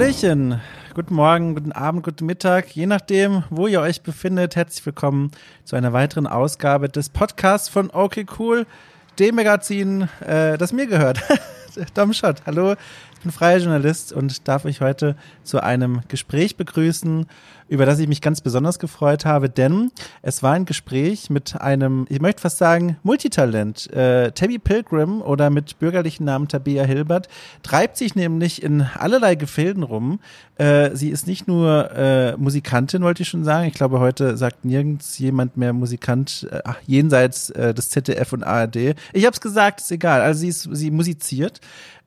Hallöchen, guten Morgen, guten Abend, guten Mittag, je nachdem, wo ihr euch befindet. Herzlich willkommen zu einer weiteren Ausgabe des Podcasts von Okay Cool, dem Magazin, äh, das mir gehört. Dom Schott, hallo, ich bin freier Journalist und darf euch heute zu einem Gespräch begrüßen über das ich mich ganz besonders gefreut habe, denn es war ein Gespräch mit einem, ich möchte fast sagen, Multitalent. Äh, Tabby Pilgrim oder mit bürgerlichen Namen Tabea Hilbert treibt sich nämlich in allerlei Gefilden rum. Äh, sie ist nicht nur äh, Musikantin, wollte ich schon sagen. Ich glaube, heute sagt nirgends jemand mehr Musikant äh, jenseits äh, des ZDF und ARD. Ich habe es gesagt, ist egal. Also sie ist, sie musiziert.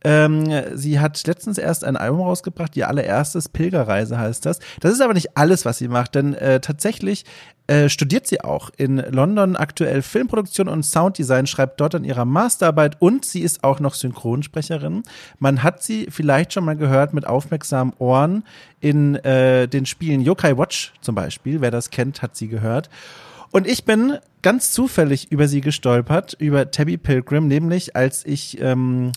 Ähm, sie hat letztens erst ein Album rausgebracht, ihr allererstes Pilgerreise heißt das. Das ist aber nicht alles, was sie macht, denn äh, tatsächlich äh, studiert sie auch in London aktuell Filmproduktion und Sounddesign, schreibt dort an ihrer Masterarbeit und sie ist auch noch Synchronsprecherin. Man hat sie vielleicht schon mal gehört mit aufmerksamen Ohren in äh, den Spielen Yokai Watch zum Beispiel. Wer das kennt, hat sie gehört. Und ich bin ganz zufällig über sie gestolpert, über Tabby Pilgrim, nämlich als ich ähm,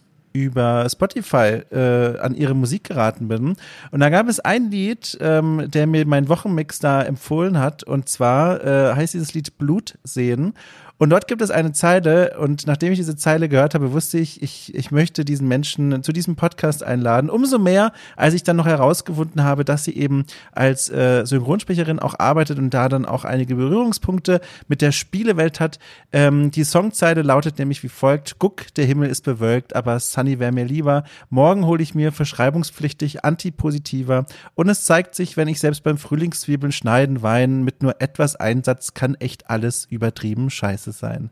über Spotify äh, an ihre Musik geraten bin. Und da gab es ein Lied, ähm, der mir mein Wochenmix da empfohlen hat. Und zwar äh, heißt dieses Lied Blut sehen. Und dort gibt es eine Zeile und nachdem ich diese Zeile gehört habe, wusste ich, ich, ich möchte diesen Menschen zu diesem Podcast einladen. Umso mehr, als ich dann noch herausgefunden habe, dass sie eben als äh, Synchronsprecherin auch arbeitet und da dann auch einige Berührungspunkte mit der Spielewelt hat. Ähm, die Songzeile lautet nämlich wie folgt, Guck, der Himmel ist bewölkt, aber Sunny wäre mir lieber. Morgen hole ich mir verschreibungspflichtig antipositiver und es zeigt sich, wenn ich selbst beim Frühlingszwiebeln schneiden, weinen, mit nur etwas Einsatz kann echt alles übertrieben scheiße es sein.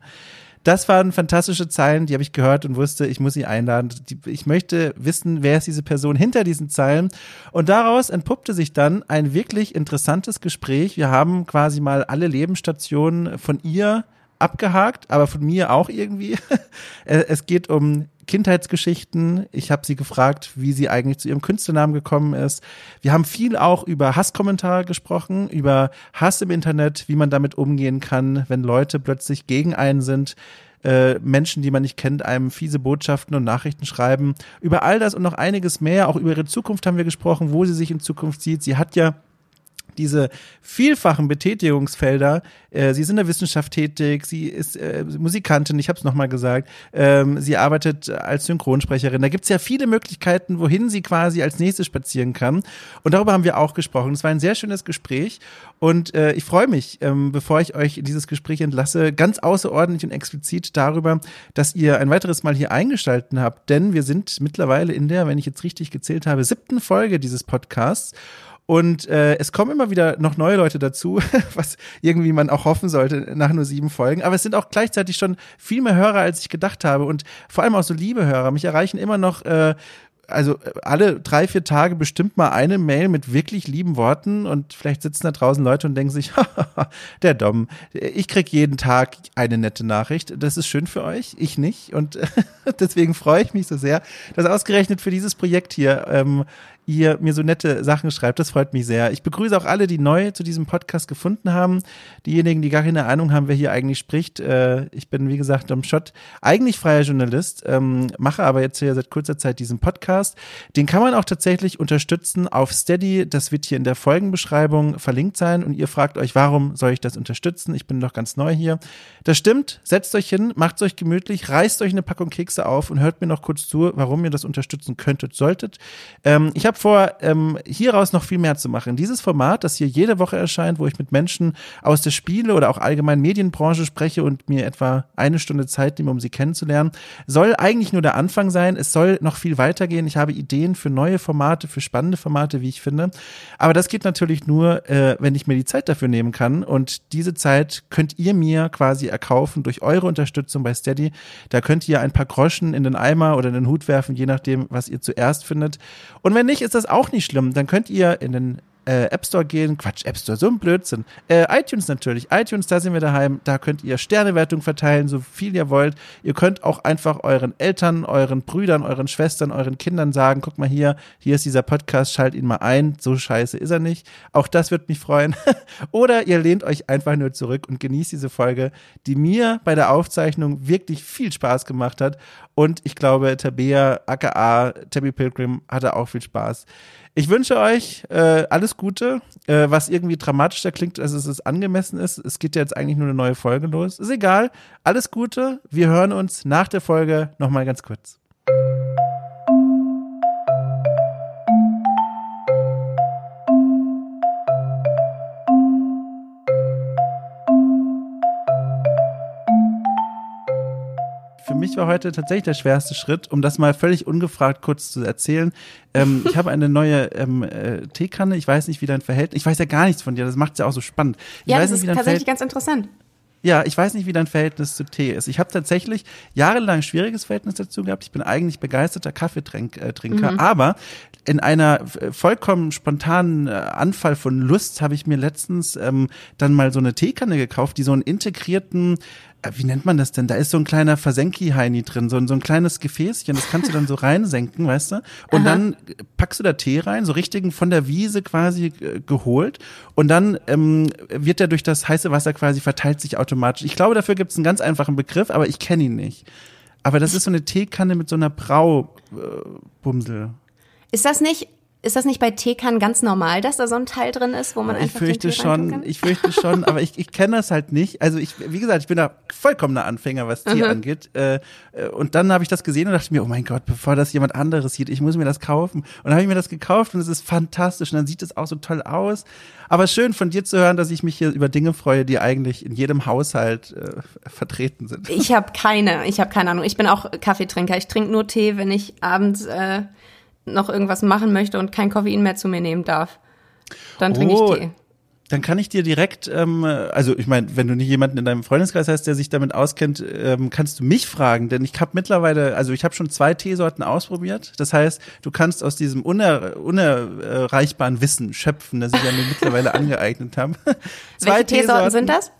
Das waren fantastische Zeilen, die habe ich gehört und wusste, ich muss sie einladen. Ich möchte wissen, wer ist diese Person hinter diesen Zeilen. Und daraus entpuppte sich dann ein wirklich interessantes Gespräch. Wir haben quasi mal alle Lebensstationen von ihr abgehakt, aber von mir auch irgendwie. Es geht um Kindheitsgeschichten. Ich habe sie gefragt, wie sie eigentlich zu ihrem Künstlernamen gekommen ist. Wir haben viel auch über Hasskommentare gesprochen, über Hass im Internet, wie man damit umgehen kann, wenn Leute plötzlich gegen einen sind. Äh, Menschen, die man nicht kennt, einem fiese Botschaften und Nachrichten schreiben. Über all das und noch einiges mehr, auch über ihre Zukunft haben wir gesprochen, wo sie sich in Zukunft sieht. Sie hat ja diese vielfachen Betätigungsfelder. Äh, sie ist in der Wissenschaft tätig, sie ist äh, Musikantin, ich habe es nochmal gesagt. Ähm, sie arbeitet als Synchronsprecherin. Da gibt's ja viele Möglichkeiten, wohin sie quasi als nächstes spazieren kann. Und darüber haben wir auch gesprochen. Es war ein sehr schönes Gespräch. Und äh, ich freue mich, ähm, bevor ich euch dieses Gespräch entlasse, ganz außerordentlich und explizit darüber, dass ihr ein weiteres Mal hier eingeschalten habt. Denn wir sind mittlerweile in der, wenn ich jetzt richtig gezählt habe, siebten Folge dieses Podcasts. Und äh, es kommen immer wieder noch neue Leute dazu, was irgendwie man auch hoffen sollte nach nur sieben Folgen. Aber es sind auch gleichzeitig schon viel mehr Hörer, als ich gedacht habe. Und vor allem auch so liebe Hörer. Mich erreichen immer noch äh, also äh, alle drei, vier Tage bestimmt mal eine Mail mit wirklich lieben Worten und vielleicht sitzen da draußen Leute und denken sich, der Dom, ich krieg jeden Tag eine nette Nachricht. Das ist schön für euch, ich nicht. Und deswegen freue ich mich so sehr, dass ausgerechnet für dieses Projekt hier ähm, ihr mir so nette Sachen schreibt. Das freut mich sehr. Ich begrüße auch alle, die neu zu diesem Podcast gefunden haben. Diejenigen, die gar keine Ahnung haben, wer hier eigentlich spricht. Äh, ich bin, wie gesagt, am Schott eigentlich freier Journalist, ähm, mache aber jetzt hier seit kurzer Zeit diesen Podcast. Den kann man auch tatsächlich unterstützen auf Steady. Das wird hier in der Folgenbeschreibung verlinkt sein. Und ihr fragt euch, warum soll ich das unterstützen? Ich bin doch ganz neu hier. Das stimmt. Setzt euch hin, macht euch gemütlich, reißt euch eine Packung Kekse auf und hört mir noch kurz zu, warum ihr das unterstützen könntet, solltet. Ähm, ich habe habe vor, ähm, hieraus noch viel mehr zu machen. Dieses Format, das hier jede Woche erscheint, wo ich mit Menschen aus der Spiele- oder auch allgemein Medienbranche spreche und mir etwa eine Stunde Zeit nehme, um sie kennenzulernen, soll eigentlich nur der Anfang sein. Es soll noch viel weitergehen. Ich habe Ideen für neue Formate, für spannende Formate, wie ich finde. Aber das geht natürlich nur, äh, wenn ich mir die Zeit dafür nehmen kann. Und diese Zeit könnt ihr mir quasi erkaufen durch eure Unterstützung bei Steady. Da könnt ihr ein paar Groschen in den Eimer oder in den Hut werfen, je nachdem, was ihr zuerst findet. Und wenn nicht, ist das auch nicht schlimm. Dann könnt ihr in den äh, App Store gehen. Quatsch, App Store, so ein Blödsinn. Äh, iTunes natürlich. iTunes, da sind wir daheim. Da könnt ihr Sternewertung verteilen, so viel ihr wollt. Ihr könnt auch einfach euren Eltern, euren Brüdern, euren Schwestern, euren Kindern sagen, guck mal hier, hier ist dieser Podcast, schalt ihn mal ein. So scheiße ist er nicht. Auch das wird mich freuen. Oder ihr lehnt euch einfach nur zurück und genießt diese Folge, die mir bei der Aufzeichnung wirklich viel Spaß gemacht hat. Und ich glaube, Tabea, aka Tabby Pilgrim, hatte auch viel Spaß. Ich wünsche euch äh, alles Gute, äh, was irgendwie dramatischer klingt, als es angemessen ist. Es geht ja jetzt eigentlich nur eine neue Folge los. Ist egal. Alles Gute. Wir hören uns nach der Folge nochmal ganz kurz. Für mich war heute tatsächlich der schwerste Schritt, um das mal völlig ungefragt kurz zu erzählen. Ähm, ich habe eine neue ähm, äh, Teekanne. Ich weiß nicht, wie dein Verhältnis. Ich weiß ja gar nichts von dir. Das macht es ja auch so spannend. Ich ja, weiß das nicht, ist tatsächlich ganz interessant. Ja, ich weiß nicht, wie dein Verhältnis zu Tee ist. Ich habe tatsächlich jahrelang schwieriges Verhältnis dazu gehabt. Ich bin eigentlich begeisterter Kaffeetrinker, äh, mhm. aber in einer äh, vollkommen spontanen äh, Anfall von Lust habe ich mir letztens ähm, dann mal so eine Teekanne gekauft, die so einen integrierten wie nennt man das denn? Da ist so ein kleiner Versenki-Heini drin, so ein, so ein kleines Gefäßchen, das kannst du dann so reinsenken, weißt du? Und Aha. dann packst du da Tee rein, so richtigen von der Wiese quasi äh, geholt. Und dann ähm, wird der durch das heiße Wasser quasi verteilt sich automatisch. Ich glaube, dafür gibt es einen ganz einfachen Begriff, aber ich kenne ihn nicht. Aber das ist so eine Teekanne mit so einer Braubumsel. Äh, ist das nicht ist das nicht bei Teekannen ganz normal, dass da so ein Teil drin ist, wo man ich einfach fürchte schon, Ich fürchte schon, aber ich, ich kenne das halt nicht. Also ich, wie gesagt, ich bin da vollkommener Anfänger, was Tee mhm. angeht. Äh, und dann habe ich das gesehen und dachte mir, oh mein Gott, bevor das jemand anderes sieht, ich muss mir das kaufen. Und dann habe ich mir das gekauft und es ist fantastisch und dann sieht es auch so toll aus. Aber schön von dir zu hören, dass ich mich hier über Dinge freue, die eigentlich in jedem Haushalt äh, vertreten sind. Ich habe keine, ich habe keine Ahnung. Ich bin auch Kaffeetrinker. Ich trinke nur Tee, wenn ich abends äh, noch irgendwas machen möchte und kein Koffein mehr zu mir nehmen darf. Dann trinke oh, ich Tee. Dann kann ich dir direkt, ähm, also ich meine, wenn du nicht jemanden in deinem Freundeskreis hast, der sich damit auskennt, ähm, kannst du mich fragen, denn ich habe mittlerweile, also ich habe schon zwei Teesorten ausprobiert. Das heißt, du kannst aus diesem uner, unerreichbaren Wissen schöpfen, das ich ja mir mittlerweile angeeignet habe. Welche Teesorten sind das?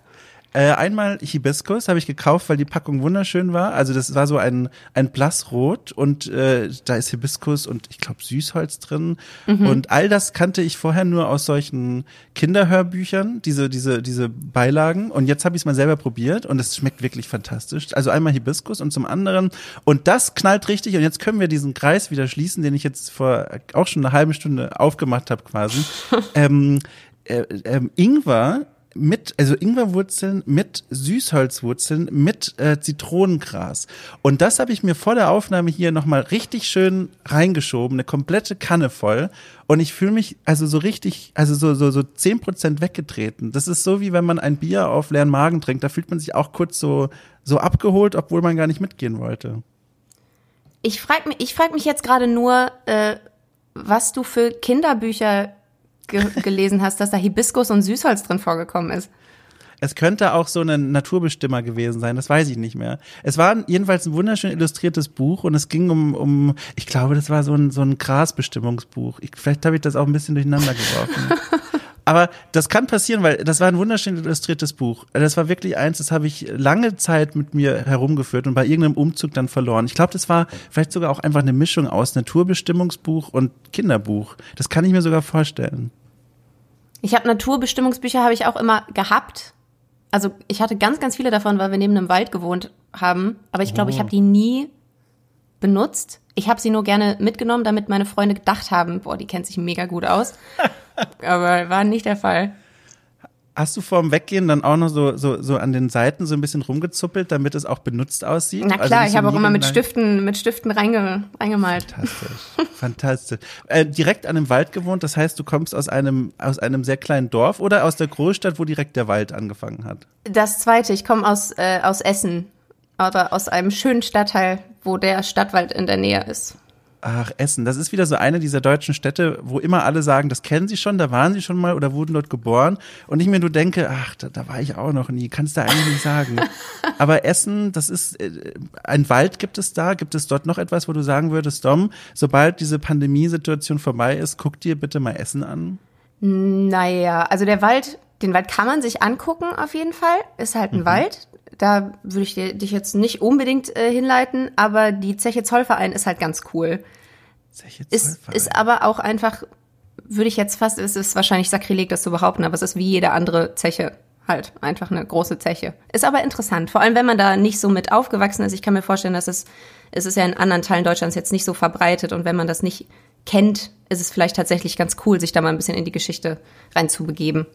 Äh, einmal Hibiskus habe ich gekauft, weil die Packung wunderschön war. Also das war so ein, ein Blassrot und äh, da ist Hibiskus und ich glaube Süßholz drin. Mhm. Und all das kannte ich vorher nur aus solchen Kinderhörbüchern, diese, diese, diese Beilagen. Und jetzt habe ich es mal selber probiert und es schmeckt wirklich fantastisch. Also einmal Hibiskus und zum anderen. Und das knallt richtig. Und jetzt können wir diesen Kreis wieder schließen, den ich jetzt vor auch schon eine halbe Stunde aufgemacht habe quasi. ähm, äh, ähm, Ingwer mit, also Ingwerwurzeln mit Süßholzwurzeln mit äh, Zitronengras. Und das habe ich mir vor der Aufnahme hier nochmal richtig schön reingeschoben, eine komplette Kanne voll. Und ich fühle mich also so richtig, also so, so, so zehn Prozent weggetreten. Das ist so wie wenn man ein Bier auf leeren Magen trinkt. Da fühlt man sich auch kurz so, so abgeholt, obwohl man gar nicht mitgehen wollte. Ich frage mich, ich frag mich jetzt gerade nur, äh, was du für Kinderbücher ge gelesen hast, dass da Hibiskus und Süßholz drin vorgekommen ist. Es könnte auch so ein Naturbestimmer gewesen sein, das weiß ich nicht mehr. Es war jedenfalls ein wunderschön illustriertes Buch und es ging um, um ich glaube, das war so ein, so ein Grasbestimmungsbuch. Ich, vielleicht habe ich das auch ein bisschen durcheinander geworfen. Aber das kann passieren, weil das war ein wunderschön illustriertes Buch. Das war wirklich eins, das habe ich lange Zeit mit mir herumgeführt und bei irgendeinem Umzug dann verloren. Ich glaube, das war vielleicht sogar auch einfach eine Mischung aus Naturbestimmungsbuch und Kinderbuch. Das kann ich mir sogar vorstellen. Ich habe Naturbestimmungsbücher habe ich auch immer gehabt. Also ich hatte ganz, ganz viele davon, weil wir neben einem Wald gewohnt haben. Aber ich glaube, oh. ich habe die nie benutzt. Ich habe sie nur gerne mitgenommen, damit meine Freunde gedacht haben, boah, die kennt sich mega gut aus. Aber war nicht der Fall. Hast du vorm Weggehen dann auch noch so, so, so an den Seiten so ein bisschen rumgezuppelt, damit es auch benutzt aussieht? Na also klar, also ich habe auch immer mit Stiften, mit Stiften reinge, reingemalt. Fantastisch. Fantastisch. Äh, direkt an dem Wald gewohnt, das heißt, du kommst aus einem, aus einem sehr kleinen Dorf oder aus der Großstadt, wo direkt der Wald angefangen hat? Das zweite, ich komme aus, äh, aus Essen. Oder aus einem schönen Stadtteil, wo der Stadtwald in der Nähe ist. Ach, Essen. Das ist wieder so eine dieser deutschen Städte, wo immer alle sagen, das kennen sie schon, da waren sie schon mal oder wurden dort geboren. Und ich mir nur denke, ach, da, da war ich auch noch nie. Kannst du eigentlich nicht sagen. Aber Essen, das ist, äh, ein Wald gibt es da. Gibt es dort noch etwas, wo du sagen würdest, Dom, sobald diese Pandemiesituation vorbei ist, guck dir bitte mal Essen an? Naja, also der Wald, den Wald kann man sich angucken auf jeden Fall. Ist halt ein mhm. Wald da würde ich dich jetzt nicht unbedingt äh, hinleiten, aber die Zeche Zollverein ist halt ganz cool. Zeche Zollverein. Ist, ist aber auch einfach, würde ich jetzt fast, es ist wahrscheinlich Sakrileg, das zu behaupten, aber es ist wie jede andere Zeche halt einfach eine große Zeche. Ist aber interessant, vor allem wenn man da nicht so mit aufgewachsen ist. Ich kann mir vorstellen, dass es, es ist ja in anderen Teilen Deutschlands jetzt nicht so verbreitet und wenn man das nicht kennt, ist es vielleicht tatsächlich ganz cool, sich da mal ein bisschen in die Geschichte reinzubegeben.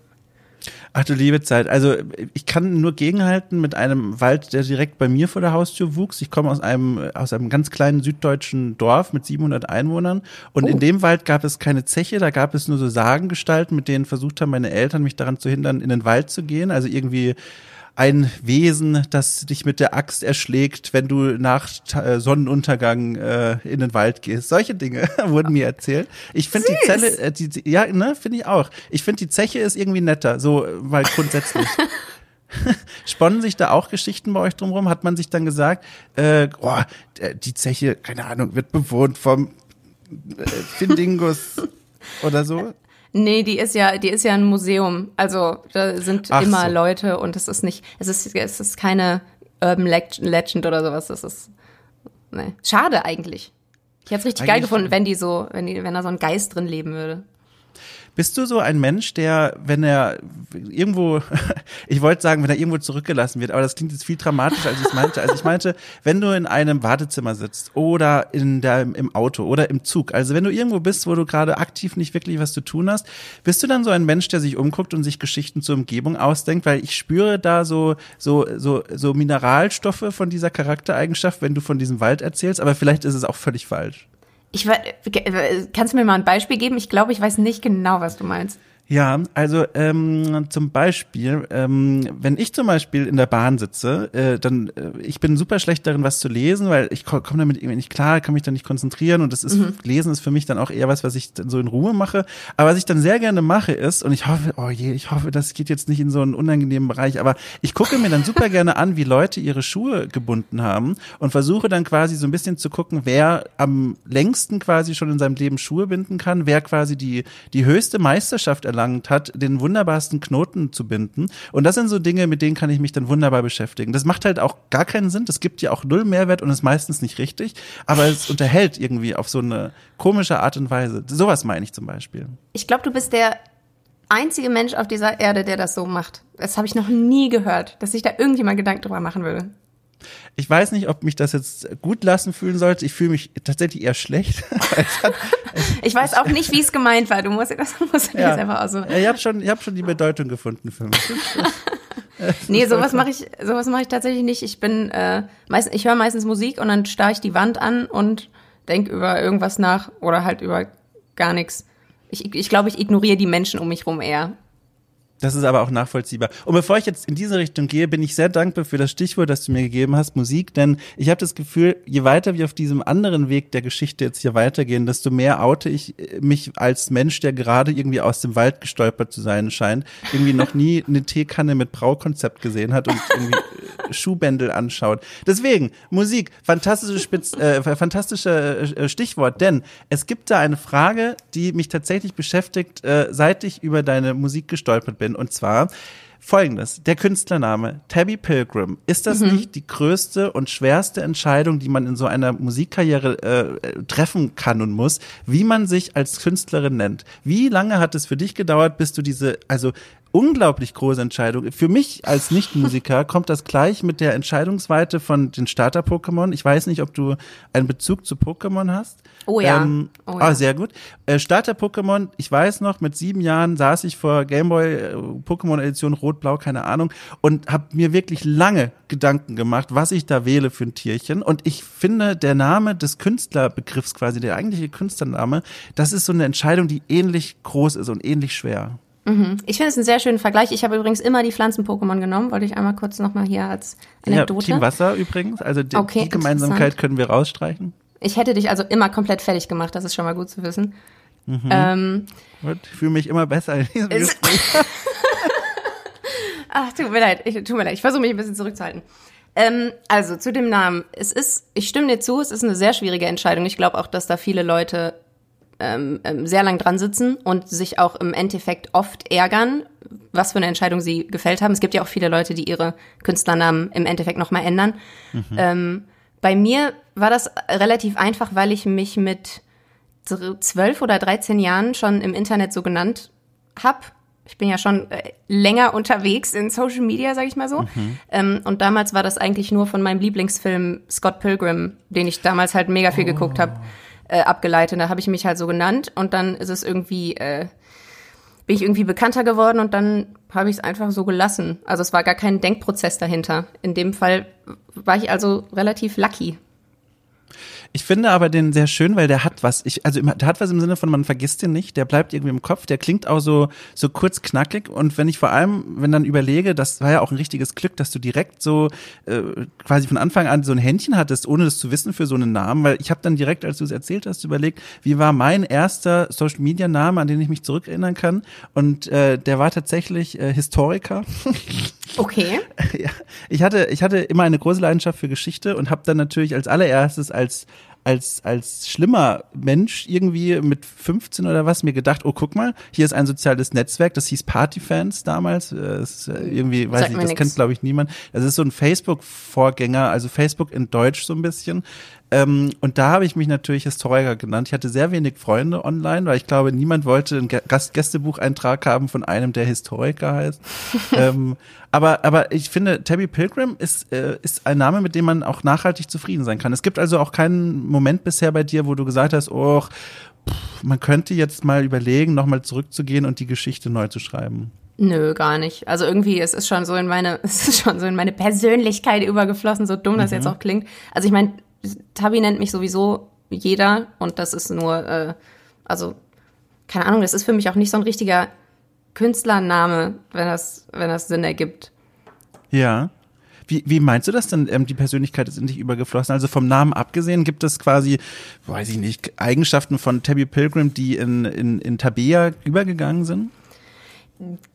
Ach du liebe Zeit. Also ich kann nur gegenhalten mit einem Wald, der direkt bei mir vor der Haustür wuchs. Ich komme aus einem aus einem ganz kleinen süddeutschen Dorf mit 700 Einwohnern und oh. in dem Wald gab es keine Zeche, da gab es nur so Sagengestalten, mit denen versucht haben meine Eltern mich daran zu hindern, in den Wald zu gehen. Also irgendwie ein Wesen, das dich mit der Axt erschlägt, wenn du nach äh, Sonnenuntergang äh, in den Wald gehst. Solche Dinge wurden mir erzählt. Ich finde die Zelle, äh, die, die, ja, ne, finde ich auch. Ich finde die Zeche ist irgendwie netter, so, weil grundsätzlich. Sponnen sich da auch Geschichten bei euch drumherum? Hat man sich dann gesagt, äh, oh, die Zeche, keine Ahnung, wird bewohnt vom äh, Findingus oder so? Nee, die ist ja, die ist ja ein Museum. Also da sind Ach immer so. Leute und es ist nicht, es ist, es ist keine Urban Legend oder sowas. Das ist nee. schade eigentlich. Ich hätte es richtig eigentlich geil gefunden, wenn die so, wenn die, wenn da so ein Geist drin leben würde. Bist du so ein Mensch, der, wenn er irgendwo, ich wollte sagen, wenn er irgendwo zurückgelassen wird, aber das klingt jetzt viel dramatischer, als ich es meinte. Also ich meinte, wenn du in einem Wartezimmer sitzt oder in der, im Auto oder im Zug, also wenn du irgendwo bist, wo du gerade aktiv nicht wirklich was zu tun hast, bist du dann so ein Mensch, der sich umguckt und sich Geschichten zur Umgebung ausdenkt? Weil ich spüre da so, so, so, so Mineralstoffe von dieser Charaktereigenschaft, wenn du von diesem Wald erzählst, aber vielleicht ist es auch völlig falsch. Ich kannst du mir mal ein Beispiel geben? Ich glaube, ich weiß nicht genau, was du meinst. Ja, also ähm, zum Beispiel, ähm, wenn ich zum Beispiel in der Bahn sitze, äh, dann äh, ich bin super schlecht darin, was zu lesen, weil ich komme damit irgendwie nicht klar, kann mich dann nicht konzentrieren und das ist mhm. Lesen ist für mich dann auch eher was, was ich dann so in Ruhe mache. Aber was ich dann sehr gerne mache ist und ich hoffe, oh je, ich hoffe, das geht jetzt nicht in so einen unangenehmen Bereich, aber ich gucke mir dann super gerne an, wie Leute ihre Schuhe gebunden haben und versuche dann quasi so ein bisschen zu gucken, wer am längsten quasi schon in seinem Leben Schuhe binden kann, wer quasi die die höchste Meisterschaft erlangt erlangt hat, den wunderbarsten Knoten zu binden. Und das sind so Dinge, mit denen kann ich mich dann wunderbar beschäftigen. Das macht halt auch gar keinen Sinn. Das gibt ja auch null Mehrwert und ist meistens nicht richtig. Aber es unterhält irgendwie auf so eine komische Art und Weise. Sowas meine ich zum Beispiel. Ich glaube, du bist der einzige Mensch auf dieser Erde, der das so macht. Das habe ich noch nie gehört, dass sich da irgendjemand Gedanken drüber machen würde. Ich weiß nicht, ob mich das jetzt gut lassen fühlen sollte. Ich fühle mich tatsächlich eher schlecht. ich weiß auch nicht, wie es gemeint war. Du musst das musst ja. jetzt einfach so. Ja, ich habe schon, ich hab schon die Bedeutung gefunden für mich. nee, sowas mache ich, sowas mache ich tatsächlich nicht. Ich bin, äh, meist, ich höre meistens Musik und dann starre ich die Wand an und denke über irgendwas nach oder halt über gar nichts. Ich, ich glaube, ich ignoriere die Menschen um mich rum eher. Das ist aber auch nachvollziehbar. Und bevor ich jetzt in diese Richtung gehe, bin ich sehr dankbar für das Stichwort, das du mir gegeben hast, Musik, denn ich habe das Gefühl, je weiter wir auf diesem anderen Weg der Geschichte jetzt hier weitergehen, desto mehr oute ich äh, mich als Mensch, der gerade irgendwie aus dem Wald gestolpert zu sein scheint, irgendwie noch nie eine Teekanne mit Braukonzept gesehen hat und irgendwie Schuhbändel anschaut. Deswegen, Musik, fantastische Spitz, äh, fantastische äh, Stichwort, denn es gibt da eine Frage, die mich tatsächlich beschäftigt, äh, seit ich über deine Musik gestolpert bin. Und zwar folgendes. Der Künstlername Tabby Pilgrim. Ist das mhm. nicht die größte und schwerste Entscheidung, die man in so einer Musikkarriere äh, treffen kann und muss, wie man sich als Künstlerin nennt? Wie lange hat es für dich gedauert, bis du diese, also unglaublich große Entscheidung. Für mich als Nichtmusiker kommt das gleich mit der Entscheidungsweite von den Starter-Pokémon. Ich weiß nicht, ob du einen Bezug zu Pokémon hast. Oh ja. Ähm, oh ja. Ah, sehr gut. Äh, Starter-Pokémon, ich weiß noch, mit sieben Jahren saß ich vor Gameboy äh, Pokémon Edition Rot-Blau, keine Ahnung, und habe mir wirklich lange Gedanken gemacht, was ich da wähle für ein Tierchen. Und ich finde, der Name des Künstlerbegriffs quasi, der eigentliche Künstlername, das ist so eine Entscheidung, die ähnlich groß ist und ähnlich schwer. Mhm. Ich finde es einen sehr schönen Vergleich. Ich habe übrigens immer die Pflanzen-Pokémon genommen, wollte ich einmal kurz nochmal hier als Anekdote. Ja, Team Wasser übrigens, also die, okay, die Gemeinsamkeit können wir rausstreichen. Ich hätte dich also immer komplett fertig gemacht, das ist schon mal gut zu wissen. Mhm. Ähm, ich fühle mich immer besser in diesem Gespräch. Ach, tut mir leid, ich, tut mir leid, ich versuche mich ein bisschen zurückzuhalten. Ähm, also zu dem Namen. Es ist, ich stimme dir zu, es ist eine sehr schwierige Entscheidung. Ich glaube auch, dass da viele Leute ähm, ähm, sehr lang dran sitzen und sich auch im Endeffekt oft ärgern, was für eine Entscheidung sie gefällt haben. Es gibt ja auch viele Leute, die ihre Künstlernamen im Endeffekt nochmal ändern. Mhm. Ähm, bei mir war das relativ einfach, weil ich mich mit zwölf oder dreizehn Jahren schon im Internet so genannt habe. Ich bin ja schon äh, länger unterwegs in Social Media, sag ich mal so. Mhm. Ähm, und damals war das eigentlich nur von meinem Lieblingsfilm Scott Pilgrim, den ich damals halt mega viel oh. geguckt habe. Äh, abgeleitet. Da habe ich mich halt so genannt und dann ist es irgendwie, äh, bin ich irgendwie bekannter geworden und dann habe ich es einfach so gelassen. Also es war gar kein Denkprozess dahinter. In dem Fall war ich also relativ lucky. Ich finde aber den sehr schön, weil der hat was. Ich, also der hat was im Sinne von, man vergisst den nicht, der bleibt irgendwie im Kopf, der klingt auch so, so kurz knackig. Und wenn ich vor allem, wenn dann überlege, das war ja auch ein richtiges Glück, dass du direkt so äh, quasi von Anfang an so ein Händchen hattest, ohne das zu wissen für so einen Namen, weil ich habe dann direkt, als du es erzählt hast, überlegt, wie war mein erster Social Media Name, an den ich mich zurückerinnern kann. Und äh, der war tatsächlich äh, Historiker. Okay. Ja, ich hatte, ich hatte immer eine große Leidenschaft für Geschichte und habe dann natürlich als allererstes als als als schlimmer Mensch irgendwie mit 15 oder was mir gedacht, oh guck mal, hier ist ein soziales Netzwerk, das hieß Partyfans damals, das äh, irgendwie weiß Sagt ich, das nix. kennt glaube ich niemand. Das ist so ein Facebook Vorgänger, also Facebook in Deutsch so ein bisschen. Ähm, und da habe ich mich natürlich Historiker genannt. Ich hatte sehr wenig Freunde online, weil ich glaube, niemand wollte einen Gä- Gast Gästebucheintrag haben von einem, der Historiker heißt. ähm, aber, aber ich finde, Tabby Pilgrim ist, äh, ist ein Name, mit dem man auch nachhaltig zufrieden sein kann. Es gibt also auch keinen Moment bisher bei dir, wo du gesagt hast, oh, pff, man könnte jetzt mal überlegen, nochmal zurückzugehen und die Geschichte neu zu schreiben. Nö, gar nicht. Also irgendwie, es ist schon so in meine, es ist schon so in meine Persönlichkeit übergeflossen, so dumm das jetzt auch klingt. Also ich meine, Tabi nennt mich sowieso jeder und das ist nur, äh, also keine Ahnung, das ist für mich auch nicht so ein richtiger Künstlername, wenn das, wenn das Sinn ergibt. Ja. Wie, wie meinst du das denn? Ähm, die Persönlichkeit ist in dich übergeflossen. Also vom Namen abgesehen gibt es quasi, weiß ich nicht, Eigenschaften von Tabby Pilgrim, die in, in, in Tabea übergegangen sind?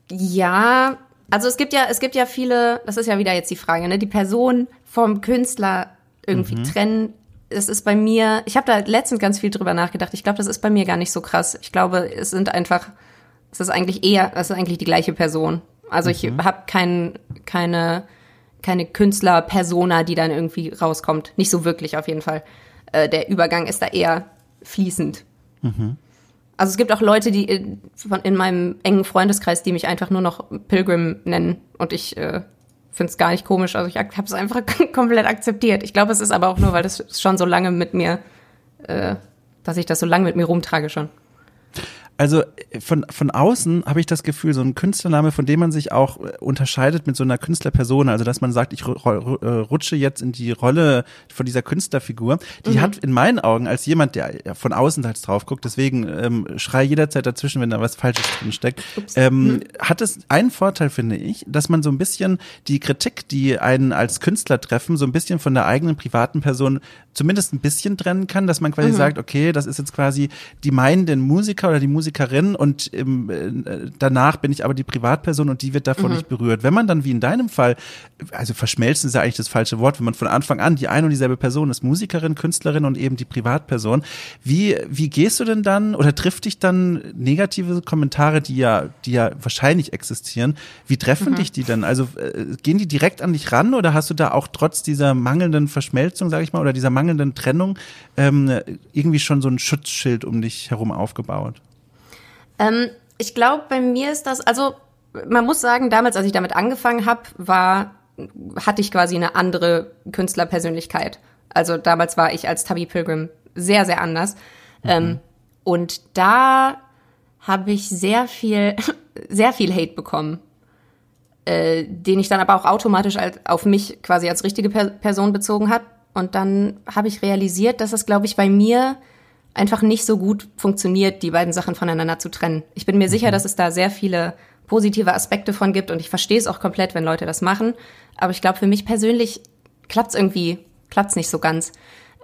Ja, also es gibt ja, es gibt ja viele, das ist ja wieder jetzt die Frage, ne, die Person vom Künstler irgendwie trennen. Es ist bei mir, ich habe da letztens ganz viel drüber nachgedacht. Ich glaube, das ist bei mir gar nicht so krass. Ich glaube, es sind einfach, es ist eigentlich eher, es ist eigentlich die gleiche Person. Also ich habe kein, keine, keine Künstler-Persona, die dann irgendwie rauskommt. Nicht so wirklich auf jeden Fall. Äh, der Übergang ist da eher fließend. Also es gibt auch Leute, die in, von, in meinem engen Freundeskreis, die mich einfach nur noch Pilgrim nennen und ich äh, finde es gar nicht komisch. Also ich habe es einfach komplett akzeptiert. Ich glaube, es ist aber auch nur, weil das schon so lange mit mir, äh, dass ich das so lange mit mir rumtrage schon. Also äh, von, von außen habe ich das Gefühl, so ein Künstlername, von dem man sich auch äh, unterscheidet mit so einer Künstlerperson, also dass man sagt, ich äh, rutsche jetzt in die Rolle von dieser Künstlerfigur, die hat in meinen Augen als jemand, der ja von außen halt drauf guckt, deswegen ähm, schrei jederzeit dazwischen, wenn da was Falsches drin steckt, ähm, hat es einen Vorteil, finde ich, dass man so ein bisschen die Kritik, die einen als Künstler treffen, so ein bisschen von der eigenen privaten Person zumindest ein bisschen trennen kann, dass man quasi sagt, okay, das ist jetzt quasi die meinenden Musiker oder die Musikerin und ähm, äh, danach bin ich aber die Privatperson und die wird davon nicht berührt. Wenn man dann wie in deinem Fall, also verschmelzen ist ja eigentlich das falsche Wort, wenn man von Anfang an die eine und dieselbe Person ist, Musikerin, Künstlerin und eben die Privatperson, wie, wie gehst du denn dann oder trifft dich dann negative Kommentare, die ja, die ja wahrscheinlich existieren, wie treffen dich die denn? Also äh, gehen die direkt an dich ran oder hast du da auch trotz dieser mangelnden Verschmelzung, sage ich mal, oder dieser mangelnden Trennung ähm, irgendwie schon so ein Schutzschild um dich herum aufgebaut? Ähm, ich glaube, bei mir ist das, also man muss sagen, damals, als ich damit angefangen habe, war, hatte ich quasi eine andere Künstlerpersönlichkeit. Also damals war ich als Tabby Pilgrim sehr, sehr anders. Ähm, und da habe ich sehr viel, sehr viel Hate bekommen, äh, den ich dann aber auch automatisch als, auf mich quasi als richtige per Person bezogen habe. Und dann habe ich realisiert, dass es, glaube ich, bei mir einfach nicht so gut funktioniert, die beiden Sachen voneinander zu trennen. Ich bin mir sicher, dass es da sehr viele positive Aspekte von gibt und ich verstehe es auch komplett, wenn Leute das machen. Aber ich glaube, für mich persönlich klappt es irgendwie, klappt es nicht so ganz.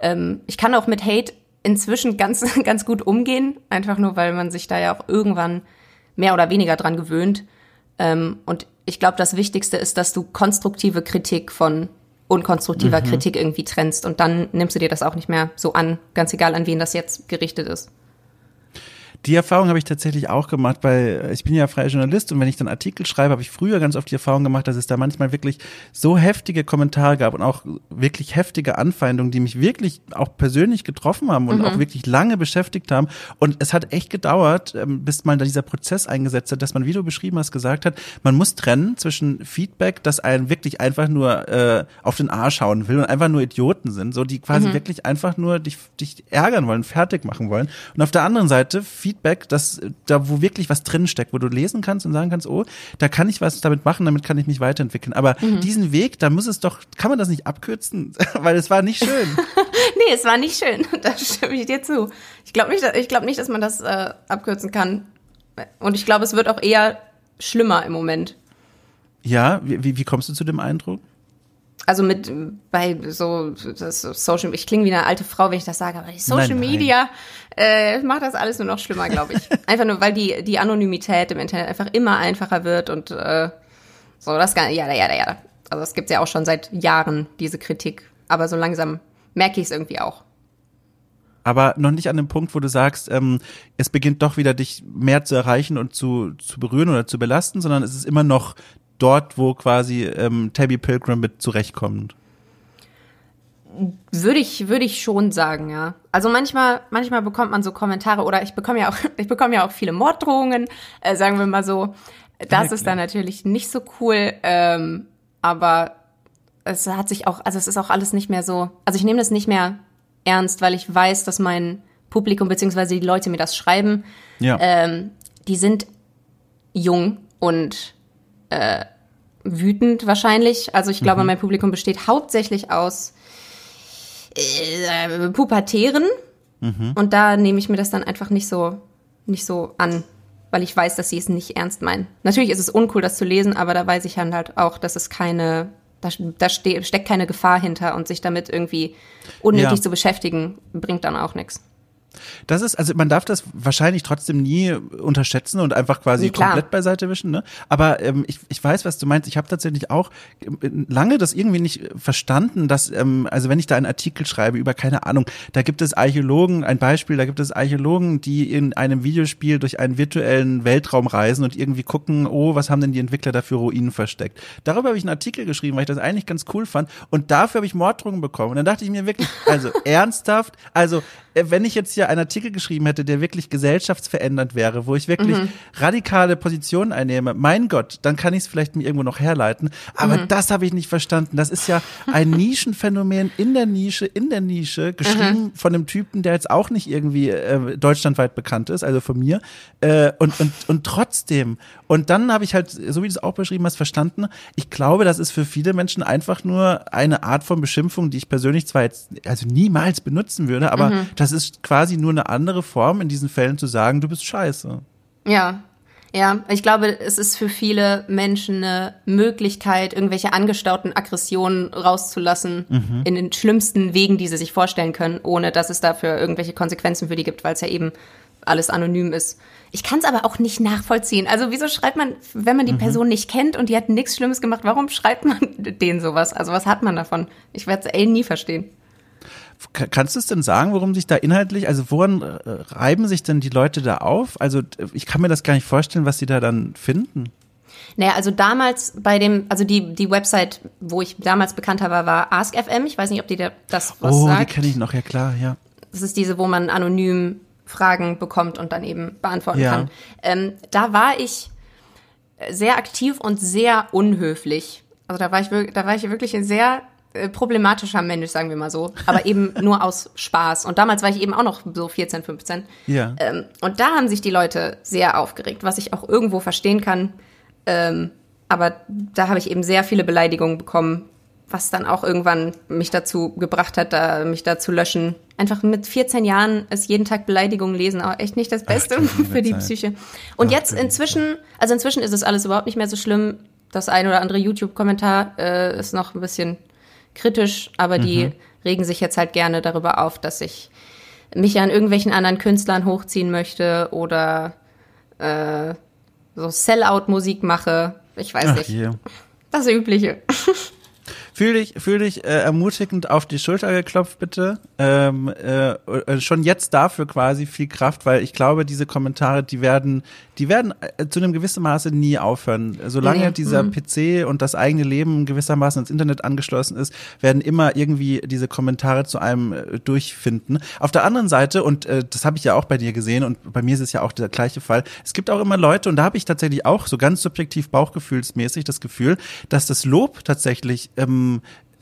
Ähm, ich kann auch mit Hate inzwischen ganz, ganz gut umgehen, einfach nur, weil man sich da ja auch irgendwann mehr oder weniger dran gewöhnt. Ähm, und ich glaube, das Wichtigste ist, dass du konstruktive Kritik von unkonstruktiver Kritik irgendwie trennst und dann nimmst du dir das auch nicht mehr so an, ganz egal an wen das jetzt gerichtet ist. Die Erfahrung habe ich tatsächlich auch gemacht, weil ich bin ja freier Journalist und wenn ich dann Artikel schreibe, habe ich früher ganz oft die Erfahrung gemacht, dass es da manchmal wirklich so heftige Kommentare gab und auch wirklich heftige Anfeindungen, die mich wirklich auch persönlich getroffen haben und mhm. auch wirklich lange beschäftigt haben. Und es hat echt gedauert, ähm, bis mal dieser Prozess eingesetzt hat, dass man, wie du beschrieben hast, gesagt hat, man muss trennen zwischen Feedback, das einen wirklich einfach nur äh, auf den Arsch hauen will und einfach nur Idioten sind, so die quasi mhm. wirklich einfach nur dich, dich ärgern wollen, fertig machen wollen. Und auf der anderen Seite Feedback, das da wo wirklich was drin steckt, wo du lesen kannst und sagen kannst, oh, da kann ich was damit machen, damit kann ich mich weiterentwickeln. Aber mhm. diesen Weg, da muss es doch, kann man das nicht abkürzen, weil es war nicht schön. nee, es war nicht schön. Da stimme ich dir zu. Ich glaube nicht, ich glaube nicht, dass man das äh, abkürzen kann. Und ich glaube, es wird auch eher schlimmer im Moment. Ja, wie, wie kommst du zu dem Eindruck? Also mit bei so das Social ich klinge wie eine alte Frau, wenn ich das sage, aber die Social nein, nein. Media äh, macht das alles nur noch schlimmer, glaube ich. einfach nur, weil die die Anonymität im Internet einfach immer einfacher wird und äh, so das gar ja ja ja. Also es gibt ja auch schon seit Jahren diese Kritik, aber so langsam merke ich es irgendwie auch. Aber noch nicht an dem Punkt, wo du sagst, ähm, es beginnt doch wieder dich mehr zu erreichen und zu, zu berühren oder zu belasten, sondern es ist immer noch dort, wo quasi ähm, Tabby Pilgrim mit zurechtkommt. Würde ich, würde ich schon sagen, ja. Also manchmal, manchmal bekommt man so Kommentare oder ich bekomme ja auch, ich bekomme ja auch viele Morddrohungen, äh, sagen wir mal so. Das ja, ist dann natürlich nicht so cool, ähm, aber es hat sich auch, also es ist auch alles nicht mehr so, also ich nehme das nicht mehr ernst, weil ich weiß, dass mein Publikum beziehungsweise die Leute mir das schreiben, ja. ähm, die sind jung und äh, wütend wahrscheinlich. Also ich glaube, mhm. mein Publikum besteht hauptsächlich aus äh, Pubertären. Mhm. Und da nehme ich mir das dann einfach nicht so, nicht so an, weil ich weiß, dass sie es nicht ernst meinen. Natürlich ist es uncool, das zu lesen, aber da weiß ich halt auch, dass es keine, da, da ste steckt keine Gefahr hinter und sich damit irgendwie unnötig ja. zu beschäftigen, bringt dann auch nichts. Das ist, also man darf das wahrscheinlich trotzdem nie unterschätzen und einfach quasi nee, komplett beiseite wischen. Ne? Aber ähm, ich, ich weiß, was du meinst. Ich habe tatsächlich auch ähm, lange das irgendwie nicht verstanden, dass, ähm, also wenn ich da einen Artikel schreibe über, keine Ahnung, da gibt es Archäologen, ein Beispiel, da gibt es Archäologen, die in einem Videospiel durch einen virtuellen Weltraum reisen und irgendwie gucken, oh, was haben denn die Entwickler dafür Ruinen versteckt. Darüber habe ich einen Artikel geschrieben, weil ich das eigentlich ganz cool fand und dafür habe ich Morddrohungen bekommen. Und dann dachte ich mir wirklich, also ernsthaft, also äh, wenn ich jetzt hier einen Artikel geschrieben hätte, der wirklich gesellschaftsverändernd wäre, wo ich wirklich mhm. radikale Positionen einnehme, mein Gott, dann kann ich es vielleicht mir irgendwo noch herleiten. Aber mhm. das habe ich nicht verstanden. Das ist ja ein Nischenphänomen in der Nische, in der Nische, geschrieben mhm. von einem Typen, der jetzt auch nicht irgendwie äh, deutschlandweit bekannt ist, also von mir. Äh, und, und, und trotzdem. Und dann habe ich halt, so wie du es auch beschrieben hast, verstanden, ich glaube, das ist für viele Menschen einfach nur eine Art von Beschimpfung, die ich persönlich zwar jetzt also niemals benutzen würde, aber mhm das ist quasi nur eine andere Form in diesen Fällen zu sagen, du bist scheiße. Ja. Ja, ich glaube, es ist für viele Menschen eine Möglichkeit, irgendwelche angestauten Aggressionen rauszulassen mhm. in den schlimmsten Wegen, die sie sich vorstellen können, ohne dass es dafür irgendwelche Konsequenzen für die gibt, weil es ja eben alles anonym ist. Ich kann es aber auch nicht nachvollziehen. Also wieso schreibt man, wenn man die mhm. Person nicht kennt und die hat nichts Schlimmes gemacht, warum schreibt man denen sowas? Also was hat man davon? Ich werde es eh nie verstehen. Kannst du es denn sagen, worum sich da inhaltlich, also woran äh, reiben sich denn die Leute da auf? Also ich kann mir das gar nicht vorstellen, was sie da dann finden. Naja, also damals bei dem, also die, die Website, wo ich damals bekannter war, war AskFM. Ich weiß nicht, ob die das was oh, sagt. Oh, die kenne ich noch, ja klar, ja. Das ist diese, wo man anonym Fragen bekommt und dann eben beantworten ja. kann. Ähm, da war ich sehr aktiv und sehr unhöflich. Also da war ich, da war ich wirklich ein sehr äh, problematischer Mensch, sagen wir mal so, aber eben nur aus Spaß. Und damals war ich eben auch noch so 14, 15. Ja. Ähm, und da haben sich die Leute sehr aufgeregt, was ich auch irgendwo verstehen kann. Ähm, aber da habe ich eben sehr viele Beleidigungen bekommen, was dann auch irgendwann mich dazu gebracht hat, da, mich da zu löschen. Einfach mit 14 Jahren ist jeden Tag Beleidigungen lesen auch echt nicht das Beste Ach, für die Psyche. Und Ach, jetzt inzwischen, also inzwischen ist es alles überhaupt nicht mehr so schlimm. Das ein oder andere YouTube-Kommentar äh, ist noch ein bisschen kritisch, aber die mhm. regen sich jetzt halt gerne darüber auf, dass ich mich an irgendwelchen anderen Künstlern hochziehen möchte oder äh, so Sellout-Musik mache. Ich weiß Ach nicht. Je. Das Übliche. Fühl dich, fühl dich äh, ermutigend auf die Schulter geklopft, bitte. Ähm, äh, äh, schon jetzt dafür quasi viel Kraft, weil ich glaube, diese Kommentare, die werden, die werden äh, zu einem gewissen Maße nie aufhören. Solange Nee, dieser mhm. PC und das eigene Leben gewissermaßen ins Internet angeschlossen ist, werden immer irgendwie diese Kommentare zu einem äh, durchfinden. Auf der anderen Seite, und äh, das habe ich ja auch bei dir gesehen und bei mir ist es ja auch der gleiche Fall, es gibt auch immer Leute, und da habe ich tatsächlich auch so ganz subjektiv bauchgefühlsmäßig das Gefühl, dass das Lob tatsächlich ähm,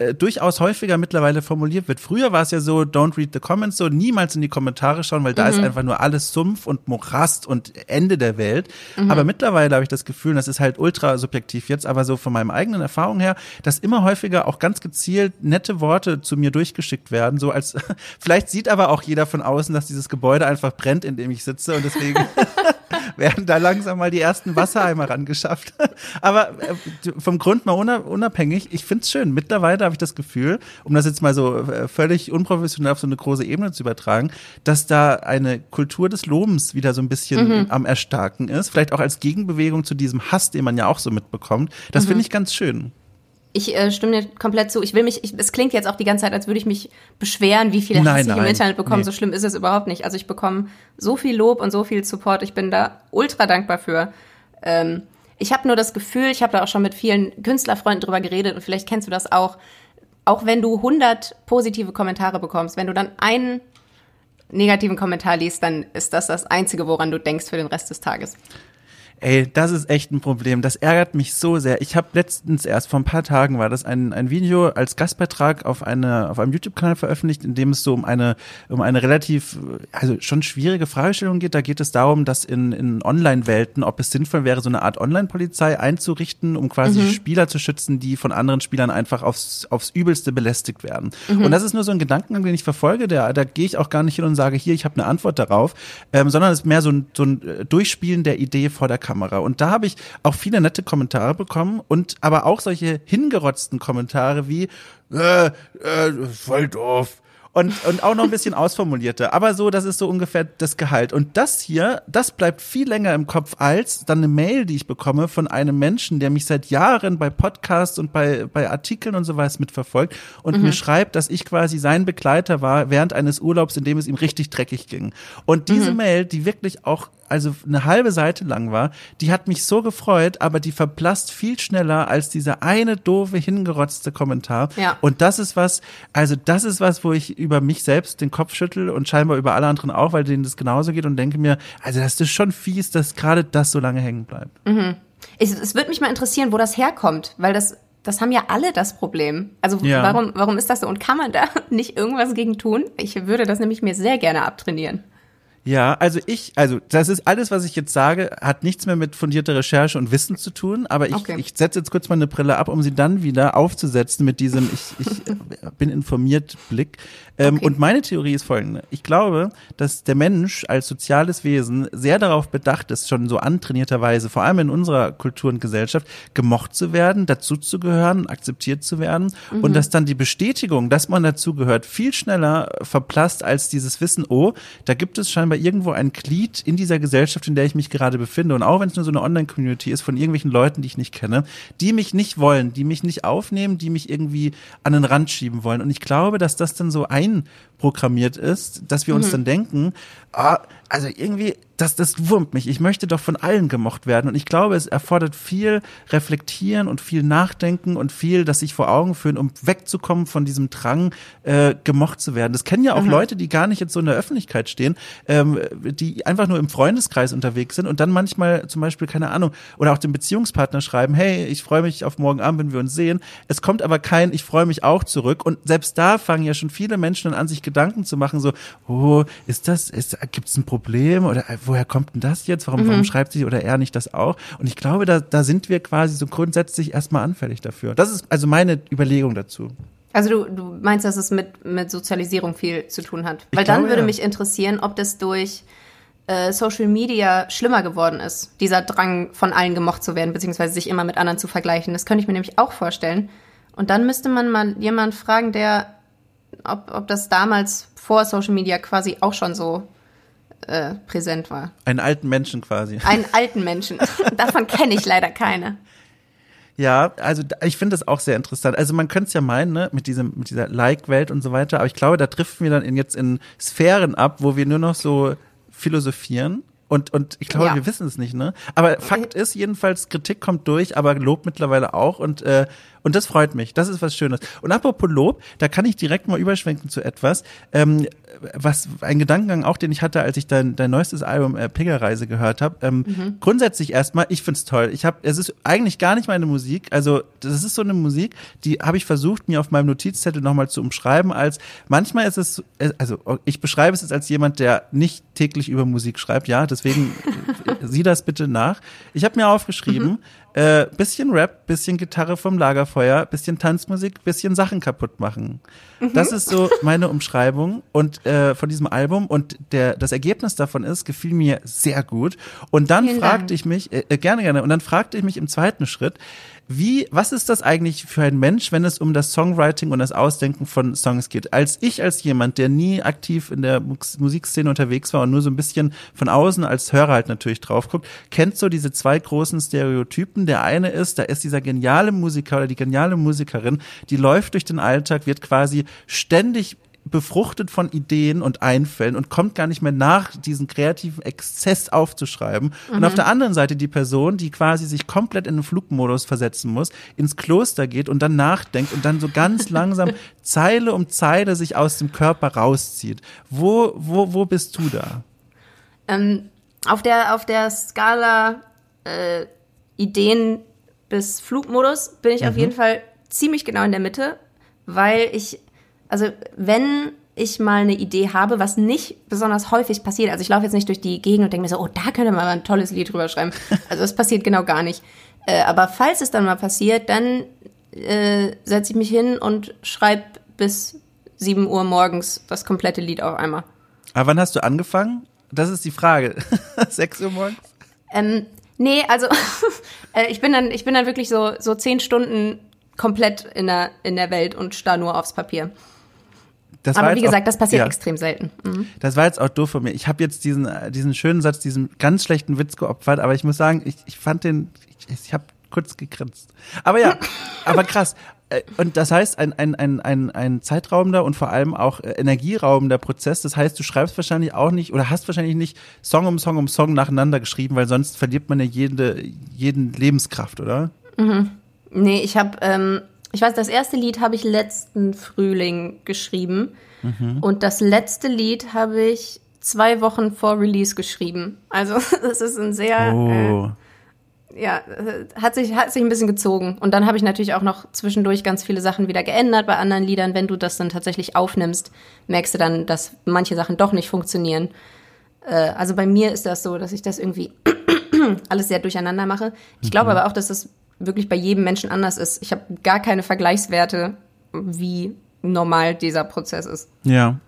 äh, durchaus häufiger mittlerweile formuliert wird. Früher war es ja so, don't read the comments, so niemals in die Kommentare schauen, weil da ist einfach nur alles Sumpf und Morast und Ende der Welt. Aber mittlerweile habe ich das Gefühl, und das ist halt ultra subjektiv jetzt, aber so von meinem eigenen Erfahrung her, dass immer häufiger auch ganz gezielt nette Worte zu mir durchgeschickt werden, so als, vielleicht sieht aber auch jeder von außen, dass dieses Gebäude einfach brennt, in dem ich sitze und deswegen werden da langsam mal die ersten Wassereimer rangeschafft. Aber äh, vom Grund mal una- unabhängig, ich find's schön. Mittlerweile habe ich das Gefühl, um das jetzt mal so äh, völlig unprofessionell auf so eine große Ebene zu übertragen, dass da eine Kultur des Lobens wieder so ein bisschen am Erstarken ist. Vielleicht auch als Gegenbewegung zu diesem Hass, den man ja auch so mitbekommt. Das finde ich ganz schön. Ich äh, stimme dir komplett zu. Ich will mich, ich, es klingt jetzt auch die ganze Zeit, als würde ich mich beschweren, wie viel Hass ich im. Internet bekomme. Nee. So schlimm ist es überhaupt nicht. Also ich bekomme so viel Lob und so viel Support. Ich bin da ultra dankbar für. Ähm, ich habe nur das Gefühl, ich habe da auch schon mit vielen Künstlerfreunden drüber geredet und vielleicht kennst du das auch. Auch wenn du 100 positive Kommentare bekommst, wenn du dann einen negativen Kommentar liest, dann ist das das Einzige, woran du denkst für den Rest des Tages. Ey, das ist echt ein Problem. Das ärgert mich so sehr. Ich habe letztens erst vor ein paar Tagen war das ein, ein Video als Gastbeitrag auf eine auf einem YouTube-Kanal veröffentlicht, in dem es so um eine um eine relativ also schon schwierige Fragestellung geht. Da geht es darum, dass in in Online-Welten, ob es sinnvoll wäre, so eine Art Online-Polizei einzurichten, um quasi Spieler zu schützen, die von anderen Spielern einfach aufs aufs Übelste belästigt werden. Und das ist nur so ein Gedankengang, den ich verfolge. Der da gehe ich auch gar nicht hin und sage, hier, ich habe eine Antwort darauf, ähm, sondern es ist mehr so ein so ein äh, Durchspielen der Idee vor der Kamera. Und da habe ich auch viele nette Kommentare bekommen und aber auch solche hingerotzten Kommentare wie, äh, äh, voll doof. Und, und auch noch ein bisschen ausformulierte. Aber so, das ist so ungefähr das Gehalt. Und das hier, das bleibt viel länger im Kopf als dann eine Mail, die ich bekomme von einem Menschen, der mich seit Jahren bei Podcasts und bei, bei Artikeln und so was mitverfolgt und mir schreibt, dass ich quasi sein Begleiter war während eines Urlaubs, in dem es ihm richtig dreckig ging. Und diese Mail, die wirklich auch also eine halbe Seite lang war, die hat mich so gefreut, aber die verblasst viel schneller als dieser eine doofe, hingerotzte Kommentar. Ja. Und das ist was, also das ist was, wo ich über mich selbst den Kopf schüttel und scheinbar über alle anderen auch, weil denen das genauso geht und denke mir, also das ist schon fies, dass gerade das so lange hängen bleibt. Ich, es würde mich mal interessieren, wo das herkommt, weil das, das haben ja alle das Problem. Also Ja. warum, warum ist das so? Und kann man da nicht irgendwas gegen tun? Ich würde das nämlich mir sehr gerne abtrainieren. Ja, also ich, also das ist alles, was ich jetzt sage, hat nichts mehr mit fundierter Recherche und Wissen zu tun, aber ich, Okay. ich setze jetzt kurz mal eine Brille ab, um sie dann wieder aufzusetzen mit diesem ich, ich bin informiert Blick. Ähm, Okay. Und meine Theorie ist folgende. Ich glaube, dass der Mensch als soziales Wesen sehr darauf bedacht ist, schon so antrainierterweise, vor allem in unserer Kultur und Gesellschaft, gemocht zu werden, dazuzugehören, akzeptiert zu werden und dass dann die Bestätigung, dass man dazugehört, viel schneller verblasst als dieses Wissen, oh, da gibt es scheinbar irgendwo ein Glied in dieser Gesellschaft, in der ich mich gerade befinde. Und auch wenn es nur so eine Online-Community ist von irgendwelchen Leuten, die ich nicht kenne, die mich nicht wollen, die mich nicht aufnehmen, die mich irgendwie an den Rand schieben wollen. Und ich glaube, dass das dann so einprogrammiert ist, dass wir uns dann denken, ah, also irgendwie, das, das wurmt mich. Ich möchte doch von allen gemocht werden. Und ich glaube, es erfordert viel Reflektieren und viel Nachdenken und viel, das sich vor Augen führen, um wegzukommen von diesem Drang, äh, gemocht zu werden. Das kennen ja auch Leute, die gar nicht jetzt so in der Öffentlichkeit stehen, ähm, die einfach nur im Freundeskreis unterwegs sind und dann manchmal zum Beispiel, keine Ahnung, oder auch dem Beziehungspartner schreiben, hey, ich freue mich auf morgen Abend, wenn wir uns sehen. Es kommt aber kein, ich freue mich auch zurück. Und selbst da fangen ja schon viele Menschen an, sich Gedanken zu machen, so, oh, ist das, ist, gibt es ein Problem oder äh, woher kommt denn das jetzt? Warum, warum schreibt sie oder er nicht das auch? Und ich glaube, da, da sind wir quasi so grundsätzlich erstmal anfällig dafür. Das ist also meine Überlegung dazu. Also du, du meinst, dass es mit, mit Sozialisierung viel zu tun hat? Ich Weil dann glaube, würde ja. mich interessieren, ob das durch äh, Social Media schlimmer geworden ist. Dieser Drang, von allen gemocht zu werden, beziehungsweise sich immer mit anderen zu vergleichen. Das könnte ich mir nämlich auch vorstellen. Und dann müsste man mal jemanden fragen, der, ob, ob das damals vor Social Media quasi auch schon so äh, präsent war. Einen alten Menschen quasi. Einen alten Menschen. Davon kenne ich leider keine. Ja, also ich finde das auch sehr interessant. Also man könnte es ja meinen, ne, mit diesem, mit dieser Like-Welt und so weiter, aber ich glaube, da driften wir dann in, jetzt in Sphären ab, wo wir nur noch so philosophieren. Und, und ich glaube, Ja. wir wissen es nicht, ne? Aber Fakt ist jedenfalls, Kritik kommt durch, aber Lob mittlerweile auch. Und, äh, und das freut mich. Das ist was Schönes. Und apropos Lob, da kann ich direkt mal überschwenken zu etwas, ähm, was ein Gedankengang auch, den ich hatte, als ich dein, dein neuestes Album äh, Pilgerreise gehört habe. Ähm, Grundsätzlich erstmal, ich find's toll. Ich habe, es ist eigentlich gar nicht meine Musik. Also das ist so eine Musik, die habe ich versucht, mir auf meinem Notizzettel nochmal zu umschreiben. Als manchmal ist es, äh, also ich beschreibe es jetzt als jemand, der nicht täglich über Musik schreibt. Ja, deswegen äh, sieh das bitte nach. Ich habe mir aufgeschrieben. Äh, bisschen Rap, bisschen Gitarre vom Lagerfeuer, bisschen Tanzmusik, bisschen Sachen kaputt machen. Das ist so meine Umschreibung und äh, von diesem Album und der das Ergebnis davon ist, gefiel mir sehr gut. Und dann Vielen fragte Dank. ich mich, äh, äh, gerne, gerne, und dann fragte ich mich im zweiten Schritt, wie, was ist das eigentlich für ein Mensch, wenn es um das Songwriting und das Ausdenken von Songs geht? Als ich, als jemand, der nie aktiv in der Mus- Musikszene unterwegs war und nur so ein bisschen von außen als Hörer halt natürlich drauf guckt, kennt so diese zwei großen Stereotypen. Der eine ist, da ist dieser geniale Musiker oder die geniale Musikerin, die läuft durch den Alltag, wird quasi ständig befruchtet von Ideen und Einfällen und kommt gar nicht mehr nach, diesen kreativen Exzess aufzuschreiben. Und auf der anderen Seite die Person, die quasi sich komplett in den Flugmodus versetzen muss, ins Kloster geht und dann nachdenkt und dann so ganz langsam Zeile um Zeile sich aus dem Körper rauszieht. Wo, wo, wo bist du da? Ähm, auf, der, auf der Skala äh, Ideen bis Flugmodus bin ich auf jeden Fall ziemlich genau in der Mitte, weil ich, also wenn ich mal eine Idee habe, was nicht besonders häufig passiert, also ich laufe jetzt nicht durch die Gegend und denke mir so, oh, da könnte man mal ein tolles Lied drüber schreiben. Also das passiert genau gar nicht. Äh, aber falls es dann mal passiert, dann äh, setze ich mich hin und schreibe bis 7 Uhr morgens das komplette Lied auf einmal. Aber wann hast du angefangen? Das ist die Frage. 6 Uhr morgens? Ähm, nee, also äh, ich bin dann, ich bin dann wirklich so, so zehn Stunden komplett in der, in der Welt und starr nur aufs Papier. Das Aber wie gesagt, auch- das passiert ja. extrem selten. Mhm. Das war jetzt auch doof von mir. Ich habe jetzt diesen, äh, diesen schönen Satz, diesen ganz schlechten Witz geopfert, aber ich muss sagen, ich, ich fand den, ich, ich habe kurz gegrinst. Aber ja, aber krass. Äh, Und das heißt, ein, ein, ein, ein, ein zeitraubender und vor allem auch äh, energieraubender Prozess. Das heißt, du schreibst wahrscheinlich auch nicht oder hast wahrscheinlich nicht Song um Song um Song nacheinander geschrieben, weil sonst verliert man ja jede, jeden Lebenskraft, oder? Nee, ich habe, ähm, ich weiß, das erste Lied habe ich letzten Frühling geschrieben. Und das letzte Lied habe ich zwei Wochen vor Release geschrieben. Also das ist ein sehr, äh, Oh. ja, äh, hat sich, hat sich ein bisschen gezogen. Und dann habe ich natürlich auch noch zwischendurch ganz viele Sachen wieder geändert bei anderen Liedern. Wenn du das dann tatsächlich aufnimmst, merkst du dann, dass manche Sachen doch nicht funktionieren. Äh, also bei mir ist das so, dass ich das irgendwie alles sehr durcheinander mache. Ich glaube aber auch, dass das wirklich bei jedem Menschen anders ist. Ich habe gar keine Vergleichswerte, wie normal dieser Prozess ist. Ja.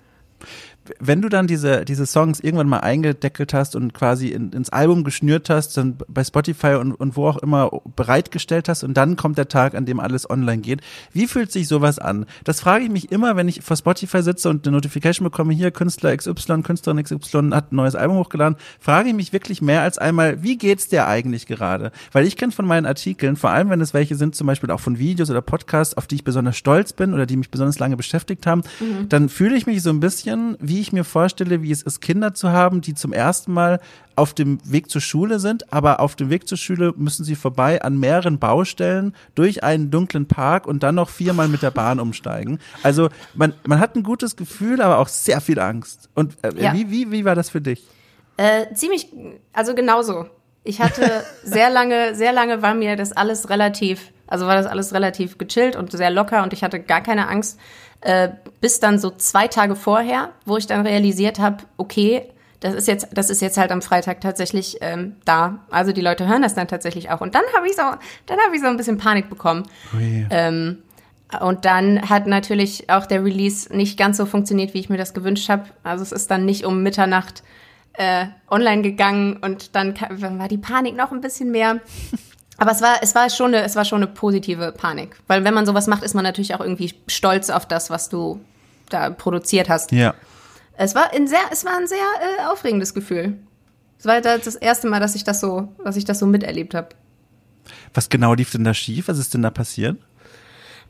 Wenn du dann diese, diese Songs irgendwann mal eingedeckelt hast und quasi in, ins Album geschnürt hast, dann bei Spotify und, und wo auch immer bereitgestellt hast und dann kommt der Tag, an dem alles online geht. Wie fühlt sich sowas an? Das frage ich mich immer, wenn ich vor Spotify sitze und eine Notification bekomme, hier Künstler XY, Künstlerin XY hat ein neues Album hochgeladen, frage ich mich wirklich mehr als einmal, wie geht's dir eigentlich gerade? Weil ich kenne von meinen Artikeln, vor allem wenn es welche sind, zum Beispiel auch von Videos oder Podcasts, auf die ich besonders stolz bin oder die mich besonders lange beschäftigt haben, dann fühle ich mich so ein bisschen, wie ich mir vorstelle, wie es ist, Kinder zu haben, die zum ersten Mal auf dem Weg zur Schule sind, aber auf dem Weg zur Schule müssen sie vorbei an mehreren Baustellen durch einen dunklen Park und dann noch viermal mit der Bahn umsteigen. Also man, man hat ein gutes Gefühl, aber auch sehr viel Angst. Und äh, Ja. wie, wie, wie war das für dich? Äh, ziemlich, also genauso. Ich hatte sehr lange, sehr lange war mir das alles relativ, also war das alles relativ gechillt und sehr locker und ich hatte gar keine Angst. Äh, bis dann so zwei Tage vorher, wo ich dann realisiert habe, okay, das ist jetzt, das ist jetzt halt am Freitag tatsächlich ähm, da. Also die Leute hören das dann tatsächlich auch. Und dann habe ich so, dann habe ich so ein bisschen Panik bekommen. Ui. Ähm, und dann hat natürlich auch der Release nicht ganz so funktioniert, wie ich mir das gewünscht habe. Also es ist dann nicht um Mitternacht äh, online gegangen und dann war die Panik noch ein bisschen mehr. Aber es war, es war schon eine, es war schon eine positive Panik. Weil wenn man sowas macht, ist man natürlich auch irgendwie stolz auf das, was du da produziert hast. Ja. Es war ein sehr, es war ein sehr äh, aufregendes Gefühl. Es war das erste Mal, dass ich das so, dass ich das so miterlebt habe. Was genau lief denn da schief? Was ist denn da passiert?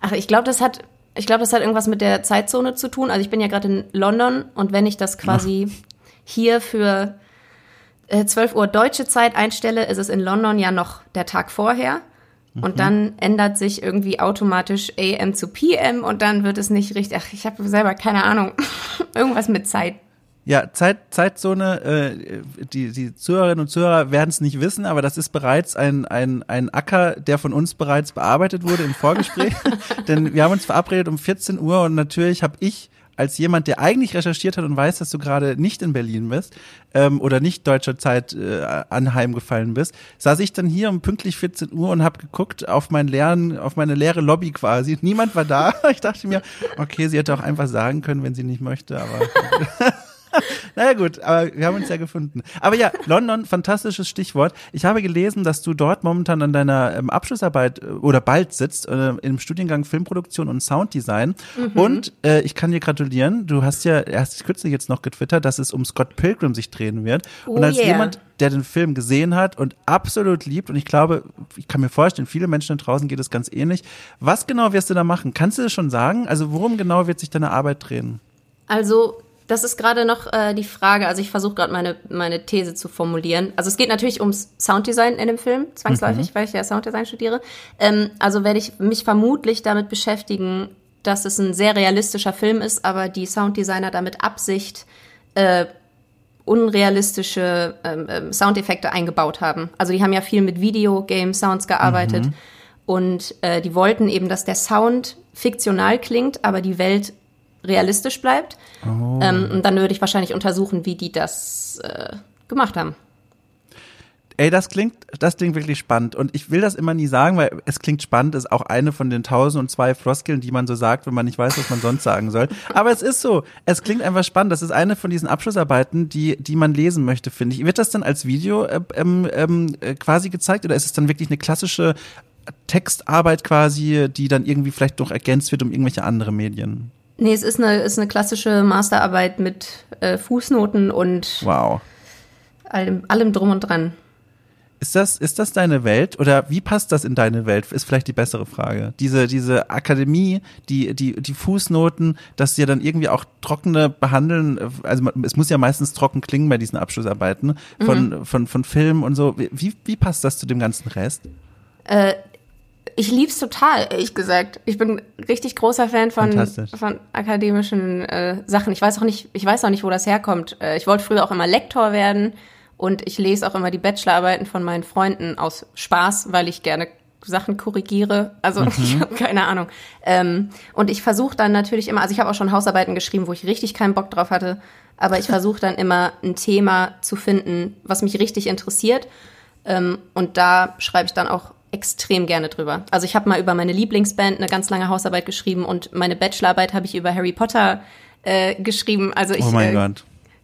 Ach, ich glaube, das hat, ich glaube, das hat irgendwas mit der Zeitzone zu tun. Also ich bin ja gerade in London und wenn ich das quasi Ach. hier für 12 Uhr deutsche Zeit einstelle, ist es in London ja noch der Tag vorher. Und mhm. dann ändert sich irgendwie automatisch AM zu PM und dann wird es nicht richtig. Ach, ich habe selber keine Ahnung. Irgendwas mit Zeit. Ja, Zeit, Zeitzone, äh, die, die Zuhörerinnen und Zuhörer werden es nicht wissen, aber das ist bereits ein, ein, ein Acker, der von uns bereits bearbeitet wurde im Vorgespräch. Denn wir haben uns verabredet um 14 Uhr und natürlich habe ich als jemand, der eigentlich recherchiert hat und weiß, dass du gerade nicht in Berlin bist ähm, oder nicht deutscher Zeit äh, anheimgefallen bist, saß ich dann hier um pünktlich 14 Uhr und habe geguckt auf meinen leeren, auf meine leere Lobby quasi. Niemand war da. Ich dachte mir, okay, sie hätte auch einfach sagen können, wenn sie nicht möchte, aber naja gut, aber wir haben uns ja gefunden. Aber ja, London, fantastisches Stichwort. Ich habe gelesen, dass du dort momentan an deiner ähm, Abschlussarbeit äh, oder bald sitzt äh, im Studiengang Filmproduktion und Sounddesign. Mhm. Und äh, ich kann dir gratulieren. Du hast ja erst kürzlich jetzt noch getwittert, dass es um Scott Pilgrim sich drehen wird. Oh und als yeah. jemand, der den Film gesehen hat und absolut liebt, und ich glaube, ich kann mir vorstellen, viele Menschen da draußen geht es ganz ähnlich. Was genau wirst du da machen? Kannst du das schon sagen? Also worum genau wird sich deine Arbeit drehen? Also das ist gerade noch äh, die Frage. Also ich versuche gerade meine, meine These zu formulieren. Also es geht natürlich ums Sounddesign in dem Film, zwangsläufig, mhm. weil ich ja Sounddesign studiere. Ähm, also werde ich mich vermutlich damit beschäftigen, dass es ein sehr realistischer Film ist, aber die Sounddesigner damit Absicht äh, unrealistische ähm, ähm, Soundeffekte eingebaut haben. Also die haben ja viel mit Videogame-Sounds gearbeitet mhm. und äh, die wollten eben, dass der Sound fiktional klingt, aber die Welt realistisch bleibt. Oh. Ähm, und dann würde ich wahrscheinlich untersuchen, wie die das äh, gemacht haben. Ey, das klingt, das klingt wirklich spannend. Und ich will das immer nie sagen, weil es klingt spannend, ist auch eine von den tausend und zwei Floskeln, die man so sagt, wenn man nicht weiß, was man sonst sagen soll. Aber es ist so. Es klingt einfach spannend. Das ist eine von diesen Abschlussarbeiten, die, die man lesen möchte, finde ich. Wird das dann als Video äh, ähm, ähm, äh, quasi gezeigt oder ist es dann wirklich eine klassische Textarbeit quasi, die dann irgendwie vielleicht noch ergänzt wird um irgendwelche andere Medien? Nee, es ist eine, ist eine klassische Masterarbeit mit äh, Fußnoten und wow. allem, allem drum und dran. Ist das, ist das deine Welt oder wie passt das in deine Welt? Ist vielleicht die bessere Frage. Diese, diese Akademie, die, die, die Fußnoten, dass sie dann irgendwie auch trockene behandeln, also es muss ja meistens trocken klingen bei diesen Abschlussarbeiten von, mhm. von, von Filmen und so. Wie, wie passt das zu dem ganzen Rest? Äh, ich lieb's total, ehrlich gesagt. Ich bin richtig großer Fan von, von akademischen äh, Sachen. Ich weiß auch nicht, ich weiß auch nicht, wo das herkommt. Äh, ich wollte früher auch immer Lektor werden und ich lese auch immer die Bachelorarbeiten von meinen Freunden aus Spaß, weil ich gerne Sachen korrigiere. Also mhm. ich habe keine Ahnung. Ähm, und ich versuche dann natürlich immer, also ich habe auch schon Hausarbeiten geschrieben, wo ich richtig keinen Bock drauf hatte, aber ich versuche dann immer ein Thema zu finden, was mich richtig interessiert. Ähm, und da schreibe ich dann auch extrem gerne drüber. Also ich habe mal über meine Lieblingsband eine ganz lange Hausarbeit geschrieben und meine Bachelorarbeit habe ich über Harry Potter äh, geschrieben. Also ich oh äh,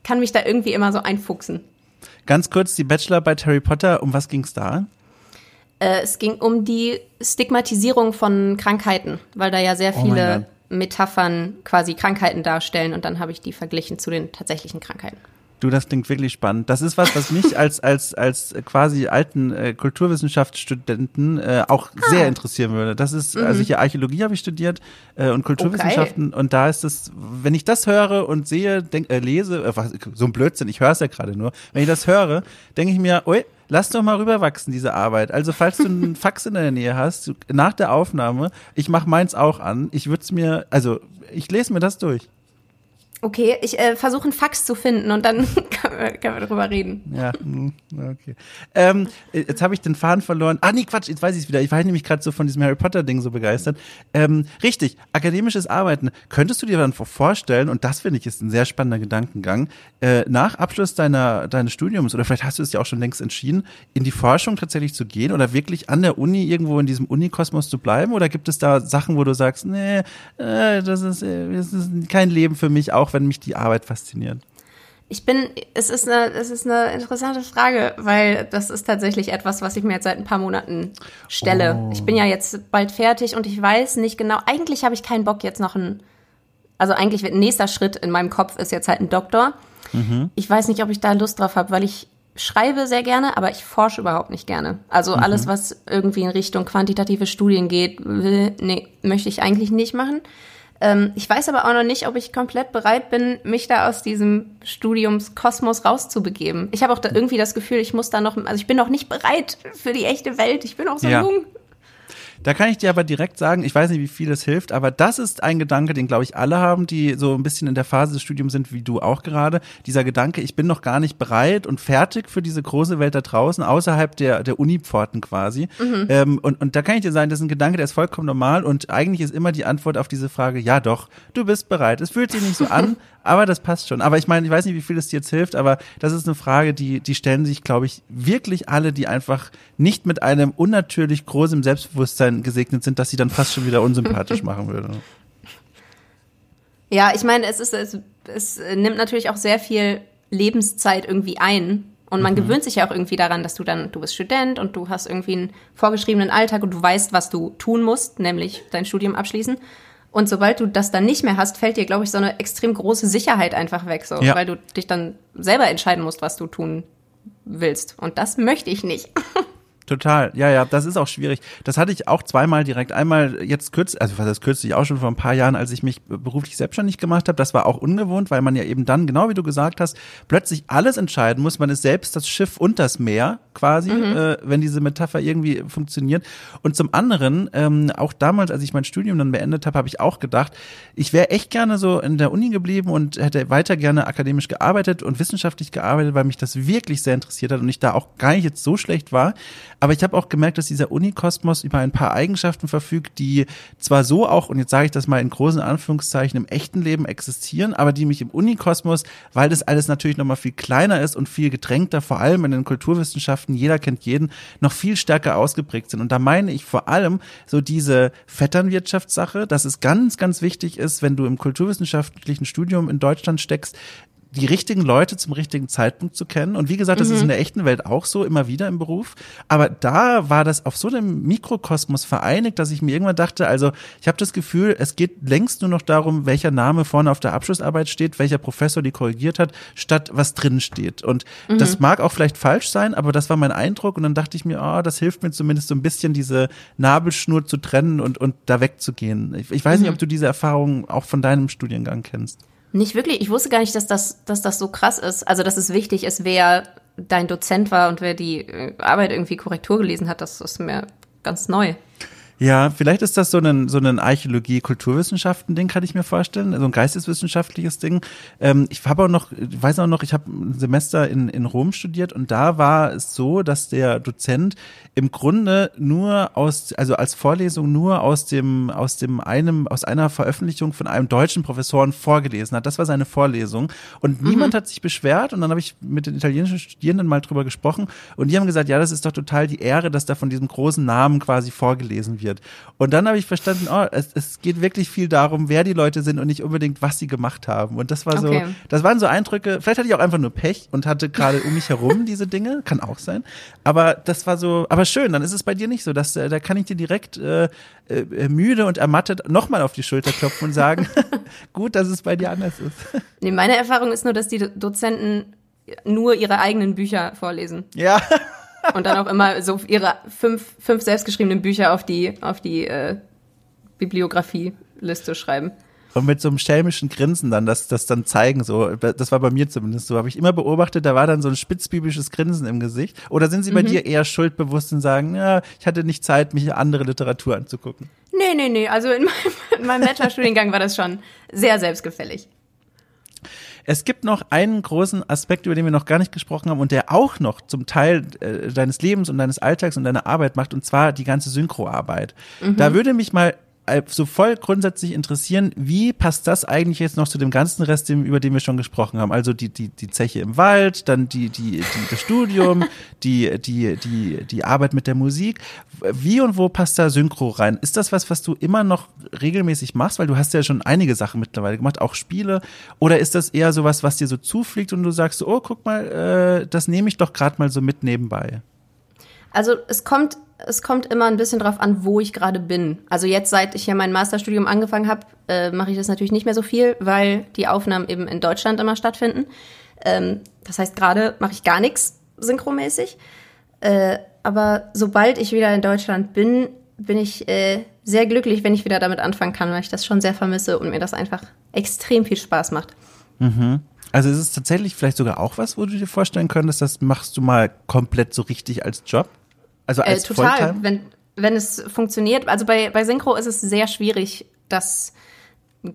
kann mich da irgendwie immer so einfuchsen. Ganz kurz die Bachelorarbeit Harry Potter, um was ging es da? Äh, es ging um die Stigmatisierung von Krankheiten, weil da ja sehr oh viele oh Metaphern quasi Krankheiten darstellen und dann habe ich die verglichen zu den tatsächlichen Krankheiten. Du, das klingt wirklich spannend. Das ist was, was mich als als als quasi alten äh, Kulturwissenschaftsstudenten äh, auch ah. sehr interessieren würde. Das ist mhm. also hier Archäologie habe ich studiert äh, und Kulturwissenschaften okay. und da ist es, wenn ich das höre und sehe, denk, äh, lese, äh, was, so ein Blödsinn, ich höre es ja gerade nur. Wenn ich das höre, denke ich mir, ui, lass doch mal rüberwachsen diese Arbeit. Also falls du einen Fax in der Nähe hast, nach der Aufnahme, ich mache meins auch an. Ich würde es mir, also ich lese mir das durch. Okay, ich äh, versuche einen Fax zu finden und dann können wir, darüber reden. Ja, hm, okay. Ähm, jetzt habe ich den Faden verloren. Ah, nee, Quatsch, jetzt weiß ich es wieder. Ich war nämlich gerade so von diesem Harry Potter-Ding so begeistert. Ähm, richtig, akademisches Arbeiten. Könntest du dir dann vorstellen, und das finde ich ist ein sehr spannender Gedankengang, äh, nach Abschluss deiner, deines Studiums, oder vielleicht hast du es ja auch schon längst entschieden, in die Forschung tatsächlich zu gehen oder wirklich an der Uni irgendwo in diesem Unikosmos zu bleiben? Oder gibt es da Sachen, wo du sagst, nee, äh, das, ist, äh, das ist kein Leben für mich, auch auch wenn mich die Arbeit fasziniert? Ich bin, es ist eine, es ist eine interessante Frage, weil das ist tatsächlich etwas, was ich mir jetzt seit ein paar Monaten stelle. Oh. Ich bin ja jetzt bald fertig und ich weiß nicht genau, eigentlich habe ich keinen Bock jetzt noch ein, also eigentlich wird ein nächster Schritt in meinem Kopf ist jetzt halt ein Doktor. Mhm. Ich weiß nicht, ob ich da Lust drauf habe, weil ich schreibe sehr gerne, aber ich forsche überhaupt nicht gerne. Also mhm. alles, was irgendwie in Richtung quantitative Studien geht, will, nee, möchte ich eigentlich nicht machen. Ähm, ich weiß aber auch noch nicht, ob ich komplett bereit bin, mich da aus diesem Studiumskosmos rauszubegeben. Ich habe auch da irgendwie das Gefühl, ich muss da noch, also ich bin noch nicht bereit für die echte Welt. Ich bin auch so ja. jung. Da kann ich dir aber direkt sagen, ich weiß nicht, wie viel es hilft, aber das ist ein Gedanke, den glaube ich alle haben, die so ein bisschen in der Phase des Studiums sind, wie du auch gerade. Dieser Gedanke, ich bin noch gar nicht bereit und fertig für diese große Welt da draußen, außerhalb der, der Uni-Pforten quasi. Mhm. Ähm, und, und da kann ich dir sagen, das ist ein Gedanke, der ist vollkommen normal und eigentlich ist immer die Antwort auf diese Frage, ja doch, du bist bereit. Es fühlt sich nicht so an, aber das passt schon. Aber ich meine, ich weiß nicht, wie viel es dir jetzt hilft, aber das ist eine Frage, die, die stellen sich, glaube ich, wirklich alle, die einfach nicht mit einem unnatürlich großen Selbstbewusstsein Bewusstsein gesegnet sind, dass sie dann fast schon wieder unsympathisch machen würde. Ja, ich meine, es ist, es, es nimmt natürlich auch sehr viel Lebenszeit irgendwie ein. Und man mhm. gewöhnt sich ja auch irgendwie daran, dass du dann, du bist Student und du hast irgendwie einen vorgeschriebenen Alltag und du weißt, was du tun musst, nämlich dein Studium abschließen. Und sobald du das dann nicht mehr hast, fällt dir, glaube ich, so eine extrem große Sicherheit einfach weg, so, ja. weil du dich dann selber entscheiden musst, was du tun willst. Und das möchte ich nicht. Total, ja, ja, das ist auch schwierig. Das hatte ich auch zweimal direkt. Einmal jetzt kürzlich, also was heißt kürzlich auch schon vor ein paar Jahren, als ich mich beruflich selbstständig gemacht habe. Das war auch ungewohnt, weil man ja eben dann, genau wie du gesagt hast, plötzlich alles entscheiden muss. Man ist selbst das Schiff und das Meer quasi, mhm. äh, wenn diese Metapher irgendwie funktioniert. Und zum anderen, ähm, auch damals, als ich mein Studium dann beendet habe, habe ich auch gedacht, ich wäre echt gerne so in der Uni geblieben und hätte weiter gerne akademisch gearbeitet und wissenschaftlich gearbeitet, weil mich das wirklich sehr interessiert hat und ich da auch gar nicht jetzt so schlecht war. Aber ich habe auch gemerkt, dass dieser Unikosmos über ein paar Eigenschaften verfügt, die zwar so auch, und jetzt sage ich das mal in großen Anführungszeichen, im echten Leben existieren, aber die mich im Unikosmos, weil das alles natürlich nochmal viel kleiner ist und viel gedrängter, vor allem in den Kulturwissenschaften, jeder kennt jeden, noch viel stärker ausgeprägt sind. Und da meine ich vor allem so diese Vetternwirtschaftssache, dass es ganz, ganz wichtig ist, wenn du im kulturwissenschaftlichen Studium in Deutschland steckst, die richtigen Leute zum richtigen Zeitpunkt zu kennen. Und wie gesagt, das mhm. ist in der echten Welt auch so, immer wieder im Beruf. Aber da war das auf so einem Mikrokosmos vereinigt, dass ich mir irgendwann dachte, also ich habe das Gefühl, es geht längst nur noch darum, welcher Name vorne auf der Abschlussarbeit steht, welcher Professor die korrigiert hat, statt was drin steht. Und mhm. das mag auch vielleicht falsch sein, aber das war mein Eindruck. Und dann dachte ich mir, oh, das hilft mir zumindest so ein bisschen, diese Nabelschnur zu trennen und, und da wegzugehen. Ich, ich weiß mhm. nicht, ob du diese Erfahrung auch von deinem Studiengang kennst. Nicht wirklich. Ich wusste gar nicht, dass das, dass das so krass ist. Also, dass es wichtig ist, wer dein Dozent war und wer die äh, Arbeit irgendwie Korrektur gelesen hat. Das ist mir ganz neu. Ja, vielleicht ist das so ein, so ein Archäologie-Kulturwissenschaften-Ding, kann ich mir vorstellen, so ein geisteswissenschaftliches Ding. Ähm, ich habe auch noch, ich weiß auch noch, ich habe ein Semester in, in Rom studiert und da war es so, dass der Dozent im Grunde nur aus, also als Vorlesung nur aus dem, aus dem einem, aus einer Veröffentlichung von einem deutschen Professoren vorgelesen hat. Das war seine Vorlesung und mhm. niemand hat sich beschwert und dann habe ich mit den italienischen Studierenden mal drüber gesprochen und die haben gesagt, ja, das ist doch total die Ehre, dass da von diesem großen Namen quasi vorgelesen wird wird. Und dann habe ich verstanden, oh, es, es geht wirklich viel darum, wer die Leute sind und nicht unbedingt, was sie gemacht haben. Und das war so, okay. das waren so Eindrücke, vielleicht hatte ich auch einfach nur Pech und hatte gerade um mich herum diese Dinge, kann auch sein. Aber das war so, aber schön, dann ist es bei dir nicht so, dass äh, da kann ich dir direkt äh, äh, müde und ermattet nochmal auf die Schulter klopfen und sagen, gut, dass es bei dir anders ist. Nee, meine Erfahrung ist nur, dass die Dozenten nur ihre eigenen Bücher vorlesen. Ja. Und dann auch immer so ihre fünf, fünf selbstgeschriebenen Bücher auf die, auf die äh, Bibliografieliste schreiben. Und mit so einem schelmischen Grinsen dann, das, das dann zeigen, so, das war bei mir zumindest so, habe ich immer beobachtet, da war dann so ein spitzbübisches Grinsen im Gesicht. Oder sind sie bei mhm. dir eher schuldbewusst und sagen, ja, ich hatte nicht Zeit, mich andere Literatur anzugucken? Nee, nee, nee, also in meinem, in meinem Bachelorstudiengang war das schon sehr selbstgefällig. Es gibt noch einen großen Aspekt, über den wir noch gar nicht gesprochen haben und der auch noch zum Teil äh, deines Lebens und deines Alltags und deiner Arbeit macht, und zwar die ganze Synchroarbeit. Mhm. Da würde mich mal so voll grundsätzlich interessieren, wie passt das eigentlich jetzt noch zu dem ganzen Rest, über den wir schon gesprochen haben? Also die, die, die Zeche im Wald, dann die, die, die, das Studium, die, die, die, die Arbeit mit der Musik. Wie und wo passt da Synchro rein? Ist das was, was du immer noch regelmäßig machst? Weil du hast ja schon einige Sachen mittlerweile gemacht, auch Spiele. Oder ist das eher sowas, was dir so zufliegt und du sagst, oh, guck mal, äh, das nehme ich doch gerade mal so mit nebenbei? Also es kommt es kommt immer ein bisschen drauf an, wo ich gerade bin. Also jetzt, seit ich hier mein Masterstudium angefangen habe, äh, mache ich das natürlich nicht mehr so viel, weil die Aufnahmen eben in Deutschland immer stattfinden. Ähm, das heißt, gerade mache ich gar nichts. synchromäßig. Äh, aber sobald ich wieder in Deutschland bin, bin ich äh, sehr glücklich, wenn ich wieder damit anfangen kann, weil ich das schon sehr vermisse und mir das einfach extrem viel Spaß macht. Mhm. Also ist es tatsächlich vielleicht sogar auch was, wo du dir vorstellen könntest, das machst du mal komplett so richtig als Job? Also als äh, total, Volltime? wenn, wenn es funktioniert. Also bei, bei Synchro ist es sehr schwierig, das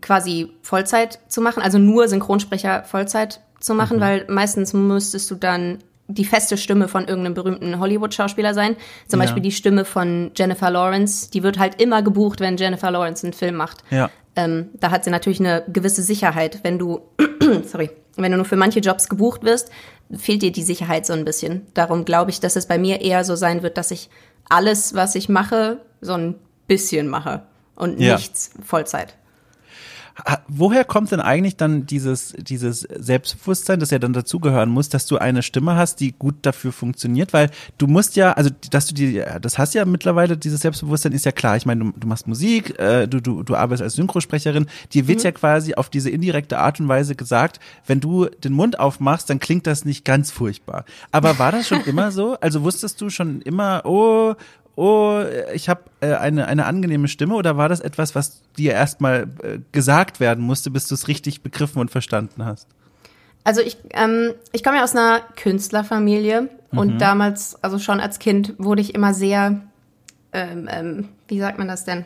quasi Vollzeit zu machen, also nur Synchronsprecher Vollzeit zu machen, mhm. weil meistens müsstest du dann die feste Stimme von irgendeinem berühmten Hollywood-Schauspieler sein. Zum ja. Beispiel die Stimme von Jennifer Lawrence, die wird halt immer gebucht, wenn Jennifer Lawrence einen Film macht. Ja. Ähm, da hat sie natürlich eine gewisse Sicherheit. Wenn du, sorry, wenn du nur für manche Jobs gebucht wirst, fehlt dir die Sicherheit so ein bisschen. Darum glaube ich, dass es bei mir eher so sein wird, dass ich alles, was ich mache, so ein bisschen mache und ja. nichts Vollzeit. Woher kommt denn eigentlich dann dieses, dieses Selbstbewusstsein, das ja dann dazugehören muss, dass du eine Stimme hast, die gut dafür funktioniert? Weil du musst ja, also dass du die, das hast ja mittlerweile, dieses Selbstbewusstsein ist ja klar. Ich meine, du, du machst Musik, äh, du, du, du arbeitest als Synchrosprecherin, dir wird mhm. ja quasi auf diese indirekte Art und Weise gesagt, wenn du den Mund aufmachst, dann klingt das nicht ganz furchtbar. Aber war das schon immer so? Also wusstest du schon immer, oh, oh, ich habe äh, eine, eine angenehme Stimme oder war das etwas, was dir erstmal äh, gesagt werden musste, bis du es richtig begriffen und verstanden hast? Also ich, ähm, ich komme ja aus einer Künstlerfamilie mhm. und damals, also schon als Kind, wurde ich immer sehr, ähm, ähm, wie sagt man das denn?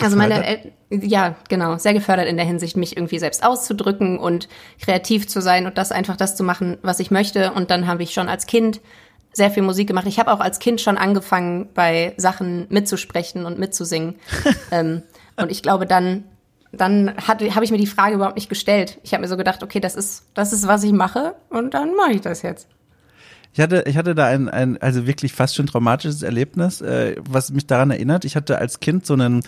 Also meine, El ja, genau, sehr gefördert in der Hinsicht, mich irgendwie selbst auszudrücken und kreativ zu sein und das einfach das zu machen, was ich möchte. Und dann habe ich schon als Kind sehr viel Musik gemacht. Ich habe auch als Kind schon angefangen, bei Sachen mitzusprechen und mitzusingen. ähm, und ich glaube, dann, dann habe ich mir die Frage überhaupt nicht gestellt. Ich habe mir so gedacht, okay, das ist, das ist, was ich mache und dann mache ich das jetzt. Ich hatte, ich hatte da ein, ein also wirklich fast schon traumatisches Erlebnis, äh, was mich daran erinnert. Ich hatte als Kind so einen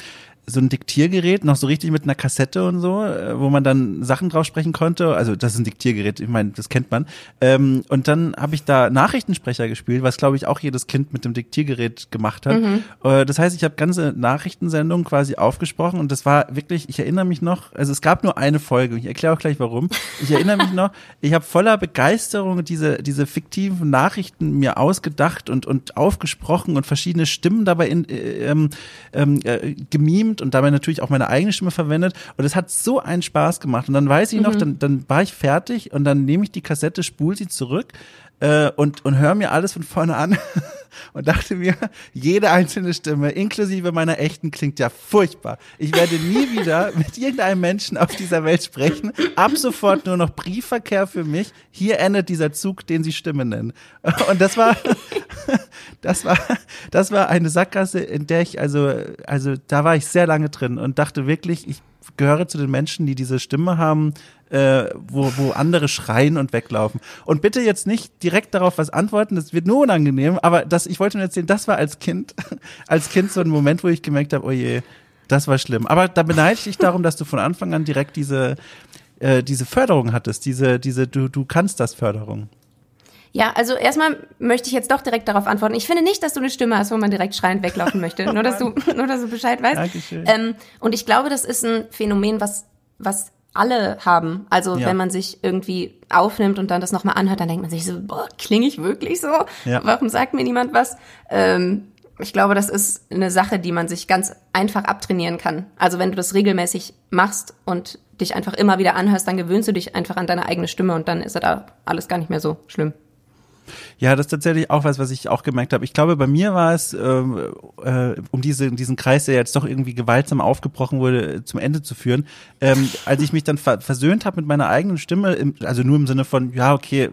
so ein Diktiergerät, noch so richtig mit einer Kassette und so, äh, wo man dann Sachen drauf sprechen konnte. Also das ist ein Diktiergerät, ich meine, das kennt man. Ähm, und dann habe ich da Nachrichtensprecher gespielt, was glaube ich auch jedes Kind mit dem Diktiergerät gemacht hat. Mhm. Äh, das heißt, ich habe ganze Nachrichtensendungen quasi aufgesprochen und das war wirklich, ich erinnere mich noch, also es gab nur eine Folge, ich erkläre auch gleich warum. Ich erinnere mich noch, ich habe voller Begeisterung diese, diese fiktiven Nachrichten mir ausgedacht und, und aufgesprochen und verschiedene Stimmen dabei in, äh, ähm, ähm äh, gemimt und dabei natürlich auch meine eigene Stimme verwendet. Und es hat so einen Spaß gemacht. Und dann weiß ich noch, mhm. dann, dann war ich fertig und dann nehme ich die Kassette, spule sie zurück äh, und, und höre mir alles von vorne an und dachte mir, jede einzelne Stimme, inklusive meiner echten, klingt ja furchtbar. Ich werde nie wieder mit irgendeinem Menschen auf dieser Welt sprechen. Ab sofort nur noch Briefverkehr für mich. Hier endet dieser Zug, den Sie Stimme nennen. Und das war, das war, das war eine Sackgasse, in der ich, also, also da war ich sehr lange drin und dachte wirklich, ich gehöre zu den Menschen, die diese Stimme haben, äh, wo, wo andere schreien und weglaufen. Und bitte jetzt nicht direkt darauf was antworten, das wird nur unangenehm, aber das, ich wollte nur erzählen, das war als Kind, als Kind so ein Moment, wo ich gemerkt habe, oh je, das war schlimm. Aber da beneide ich dich darum, dass du von Anfang an direkt diese, äh, diese Förderung hattest, diese, diese, du, du kannst das Förderung. Ja, also erstmal möchte ich jetzt doch direkt darauf antworten. Ich finde nicht, dass du eine Stimme hast, wo man direkt schreiend weglaufen möchte. nur, dass du, nur, dass du Bescheid weißt. Dankeschön. Ähm, und ich glaube, das ist ein Phänomen, was, was alle haben. Also ja. wenn man sich irgendwie aufnimmt und dann das nochmal anhört, dann denkt man sich so, boah, klinge ich wirklich so? Ja. Warum sagt mir niemand was? Ähm, ich glaube, das ist eine Sache, die man sich ganz einfach abtrainieren kann. Also wenn du das regelmäßig machst und dich einfach immer wieder anhörst, dann gewöhnst du dich einfach an deine eigene Stimme und dann ist da alles gar nicht mehr so schlimm. Ja, das ist tatsächlich auch was, was ich auch gemerkt habe. Ich glaube, bei mir war es, ähm, äh, um diese, diesen Kreis, der jetzt doch irgendwie gewaltsam aufgebrochen wurde, zum Ende zu führen, ähm, als ich mich dann ver versöhnt habe mit meiner eigenen Stimme, im, also nur im Sinne von, ja, okay,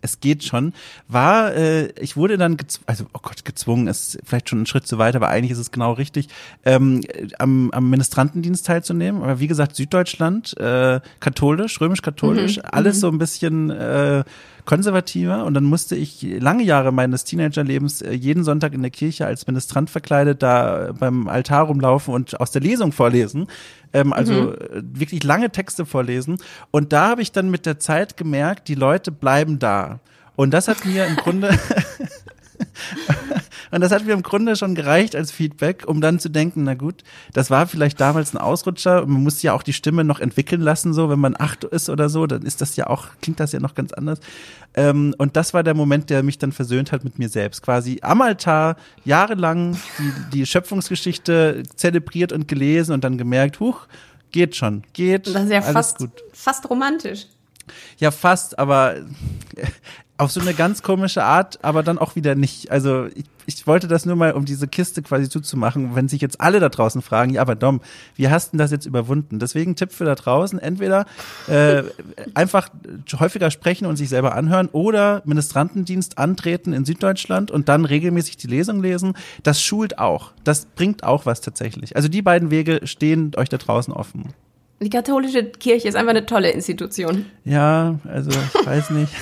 es geht schon, war, äh, ich wurde dann, also oh Gott, gezwungen ist vielleicht schon ein Schritt zu weit, aber eigentlich ist es genau richtig, ähm, am, am Ministrantendienst teilzunehmen. Aber wie gesagt, Süddeutschland, äh, katholisch, römisch-katholisch, mhm, alles mhm. so ein bisschen äh, konservativer und dann musste ich lange Jahre meines Teenagerlebens äh, jeden Sonntag in der Kirche als Ministrant verkleidet da beim Altar rumlaufen und aus der Lesung vorlesen. Ähm, also mhm. Äh, wirklich lange Texte vorlesen. Und da habe ich dann mit der Zeit gemerkt, die Leute bleiben da. Und das hat mir im Grunde Und das hat mir im Grunde schon gereicht als Feedback, um dann zu denken, na gut, das war vielleicht damals ein Ausrutscher. Man muss ja auch die Stimme noch entwickeln lassen, so, wenn man acht ist oder so, dann ist das ja auch, klingt das ja noch ganz anders. Ähm, und das war der Moment, der mich dann versöhnt hat mit mir selbst. Quasi am Altar jahrelang die, die Schöpfungsgeschichte zelebriert und gelesen und dann gemerkt, huch, geht schon, geht. Das ist ja alles fast, gut. fast romantisch. Ja, fast, aber auf so eine ganz komische Art, aber dann auch wieder nicht. Also ich, ich wollte das nur mal, um diese Kiste quasi zuzumachen, wenn sich jetzt alle da draußen fragen, ja, aber Dom, wie hast du das jetzt überwunden? Deswegen Tipp für da draußen, entweder äh, einfach häufiger sprechen und sich selber anhören oder Ministrantendienst antreten in Süddeutschland und dann regelmäßig die Lesung lesen. Das schult auch. Das bringt auch was tatsächlich. Also die beiden Wege stehen euch da draußen offen. Die katholische Kirche ist einfach eine tolle Institution. Ja, also ich weiß nicht.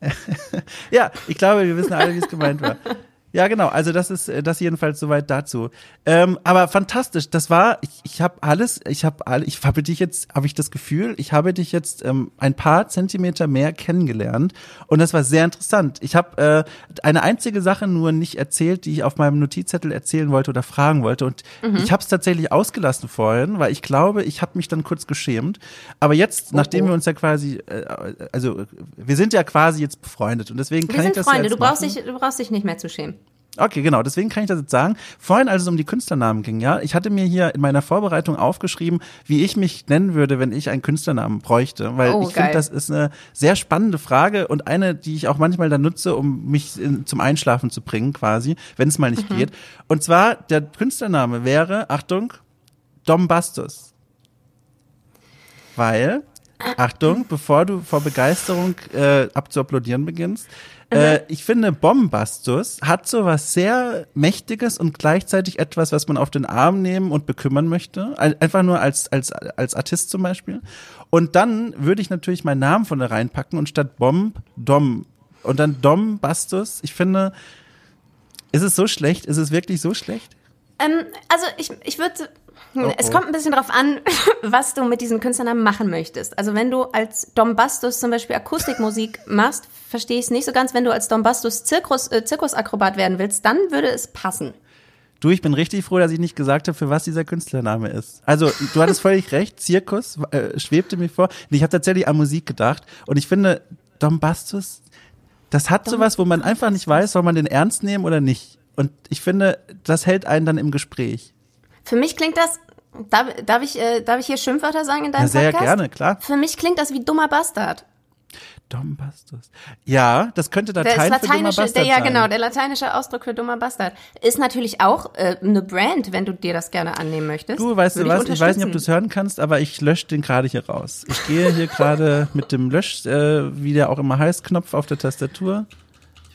ja, ich glaube, wir wissen alle, wie es gemeint war. Ja, genau. Also das ist äh, das jedenfalls soweit dazu. Ähm, aber fantastisch. Das war. Ich, ich habe alles. Ich habe alle. Ich habe dich jetzt. Habe ich das Gefühl? Ich habe dich jetzt ähm, ein paar Zentimeter mehr kennengelernt und das war sehr interessant. Ich habe äh, eine einzige Sache nur nicht erzählt, die ich auf meinem Notizzettel erzählen wollte oder fragen wollte und mhm. ich habe es tatsächlich ausgelassen vorhin, weil ich glaube, ich habe mich dann kurz geschämt. Aber jetzt, oh, nachdem oh. wir uns ja quasi, äh, also wir sind ja quasi jetzt befreundet und deswegen wir kann ich das Freunde. jetzt du brauchst dich, du brauchst dich nicht mehr zu schämen. Okay, genau. Deswegen kann ich das jetzt sagen. Vorhin, als es um die Künstlernamen ging, ja, ich hatte mir hier in meiner Vorbereitung aufgeschrieben, wie ich mich nennen würde, wenn ich einen Künstlernamen bräuchte, weil oh, ich finde, das ist eine sehr spannende Frage und eine, die ich auch manchmal dann nutze, um mich in, zum Einschlafen zu bringen, quasi, wenn es mal nicht mhm. geht. Und zwar der Künstlername wäre, Achtung, Dom Bastus. Weil Achtung, bevor du vor Begeisterung äh, abzuapplaudieren beginnst, äh, ich finde, Bombastus hat so was sehr Mächtiges und gleichzeitig etwas, was man auf den Arm nehmen und bekümmern möchte. Einfach nur als, als, als Artist zum Beispiel. Und dann würde ich natürlich meinen Namen von da reinpacken und statt Bomb, Dom. Und dann Dom Bastus. Ich finde, ist es so schlecht? Ist es wirklich so schlecht? Ähm, also ich, ich würde Oh. Es kommt ein bisschen drauf an, was du mit diesem Künstlernamen machen möchtest. Also wenn du als Dom Bastus zum Beispiel Akustikmusik machst, verstehe ich es nicht so ganz. Wenn du als Dom Bastus Zirkus, äh, Zirkusakrobat werden willst, dann würde es passen. Du, ich bin richtig froh, dass ich nicht gesagt habe, für was dieser Künstlername ist. Also, du hattest völlig recht, Zirkus äh, schwebte mir vor. Ich habe tatsächlich an Musik gedacht und ich finde, Dom Bastus, das hat Dom sowas, wo man einfach nicht weiß, soll man den ernst nehmen oder nicht. Und ich finde, das hält einen dann im Gespräch. Für mich klingt das. Darf, darf, ich, äh, darf ich hier Schimpfwörter sagen in deinem ja, sehr Podcast? Sehr gerne, klar. Für mich klingt das wie dummer Bastard. Dombastus. Ja, das könnte Latein das für dummer Bastard der, Ja, sein. genau, der lateinische Ausdruck für dummer Bastard. Ist natürlich auch äh, eine Brand, wenn du dir das gerne annehmen möchtest. Du, weißt du was, ich, ich weiß nicht, ob du es hören kannst, aber ich lösche den gerade hier raus. Ich gehe hier gerade mit dem Lösch, äh, wie der auch immer heißt, Knopf auf der Tastatur.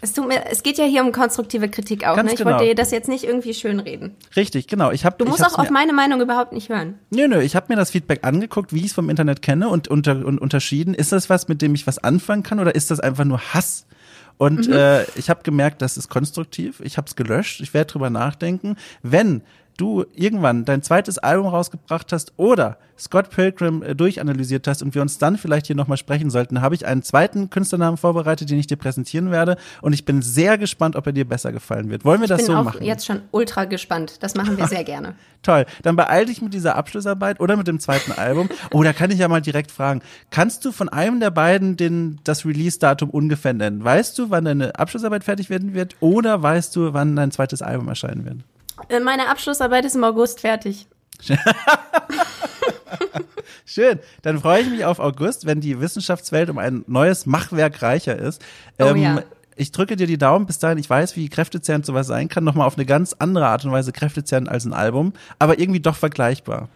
Es, tut mir, es geht ja hier um konstruktive Kritik auch. ne? Ich genau. wollte dir das jetzt nicht irgendwie schönreden. Richtig, genau. Ich hab, du musst auch auf meine Meinung überhaupt nicht hören. Nö, nö. Ich habe mir das Feedback angeguckt, wie ich es vom Internet kenne und, unter, und unterschieden. Ist das was, mit dem ich was anfangen kann oder ist das einfach nur Hass? Und mhm. äh, ich habe gemerkt, das ist konstruktiv. Ich habe es gelöscht. Ich werde drüber nachdenken. Wenn du irgendwann dein zweites Album rausgebracht hast oder Scott Pilgrim äh, durchanalysiert hast und wir uns dann vielleicht hier nochmal sprechen sollten, habe ich einen zweiten Künstlernamen vorbereitet, den ich dir präsentieren werde und ich bin sehr gespannt, ob er dir besser gefallen wird. Wollen wir ich das so machen? Ich bin auch jetzt schon ultra gespannt. Das machen wir sehr gerne. Toll. Dann beeil dich mit dieser Abschlussarbeit oder mit dem zweiten Album. Oh, da kann ich ja mal direkt fragen. Kannst du von einem der beiden den, das Release-Datum ungefähr nennen? Weißt du, wann deine Abschlussarbeit fertig werden wird oder weißt du, wann dein zweites Album erscheinen wird? Äh, meine Abschlussarbeit ist im August fertig. Schön. Dann freue ich mich auf August, wenn die Wissenschaftswelt um ein neues Machwerk reicher ist. Oh, ähm, ja. Ich drücke dir die Daumen bis dahin. Ich weiß, wie kräftezehrend sowas sein kann. Nochmal auf eine ganz andere Art und Weise kräftezehrend als ein Album, aber irgendwie doch vergleichbar.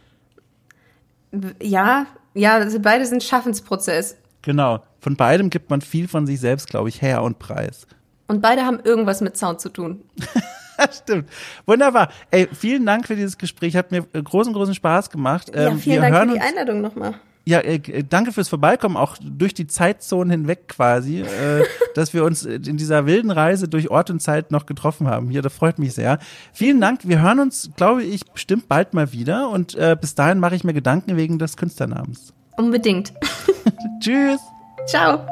Ja, ja, also beide sind Schaffensprozess. Genau. Von beidem gibt man viel von sich selbst, glaube ich, her und preis. Und beide haben irgendwas mit Sound zu tun. Stimmt. Wunderbar. Ey, vielen Dank für dieses Gespräch. Hat mir großen, großen Spaß gemacht. Ja, ähm, vielen Dank für die Einladung nochmal. Ja, äh, danke fürs Vorbeikommen, auch durch die Zeitzonen hinweg quasi, äh, dass wir uns in dieser wilden Reise durch Ort und Zeit noch getroffen haben. Hier, das freut mich sehr. Vielen Dank. Wir hören uns, glaube ich, bestimmt bald mal wieder und äh, bis dahin mache ich mir Gedanken wegen des Künstlernamens. Unbedingt. Tschüss. Ciao.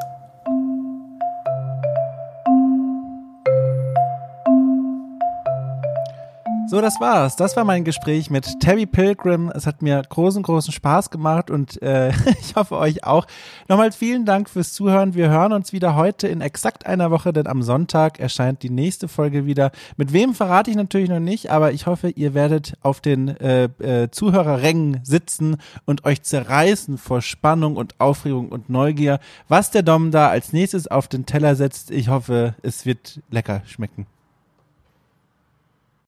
So, das war's. Das war mein Gespräch mit Tabby Pilgrim. Es hat mir großen, großen Spaß gemacht und äh, ich hoffe euch auch. Nochmal vielen Dank fürs Zuhören. Wir hören uns wieder heute in exakt einer Woche, denn am Sonntag erscheint die nächste Folge wieder. Mit wem verrate ich natürlich noch nicht, aber ich hoffe, ihr werdet auf den äh, äh, Zuhörerrängen sitzen und euch zerreißen vor Spannung und Aufregung und Neugier, was der Dom da als nächstes auf den Teller setzt. Ich hoffe, es wird lecker schmecken.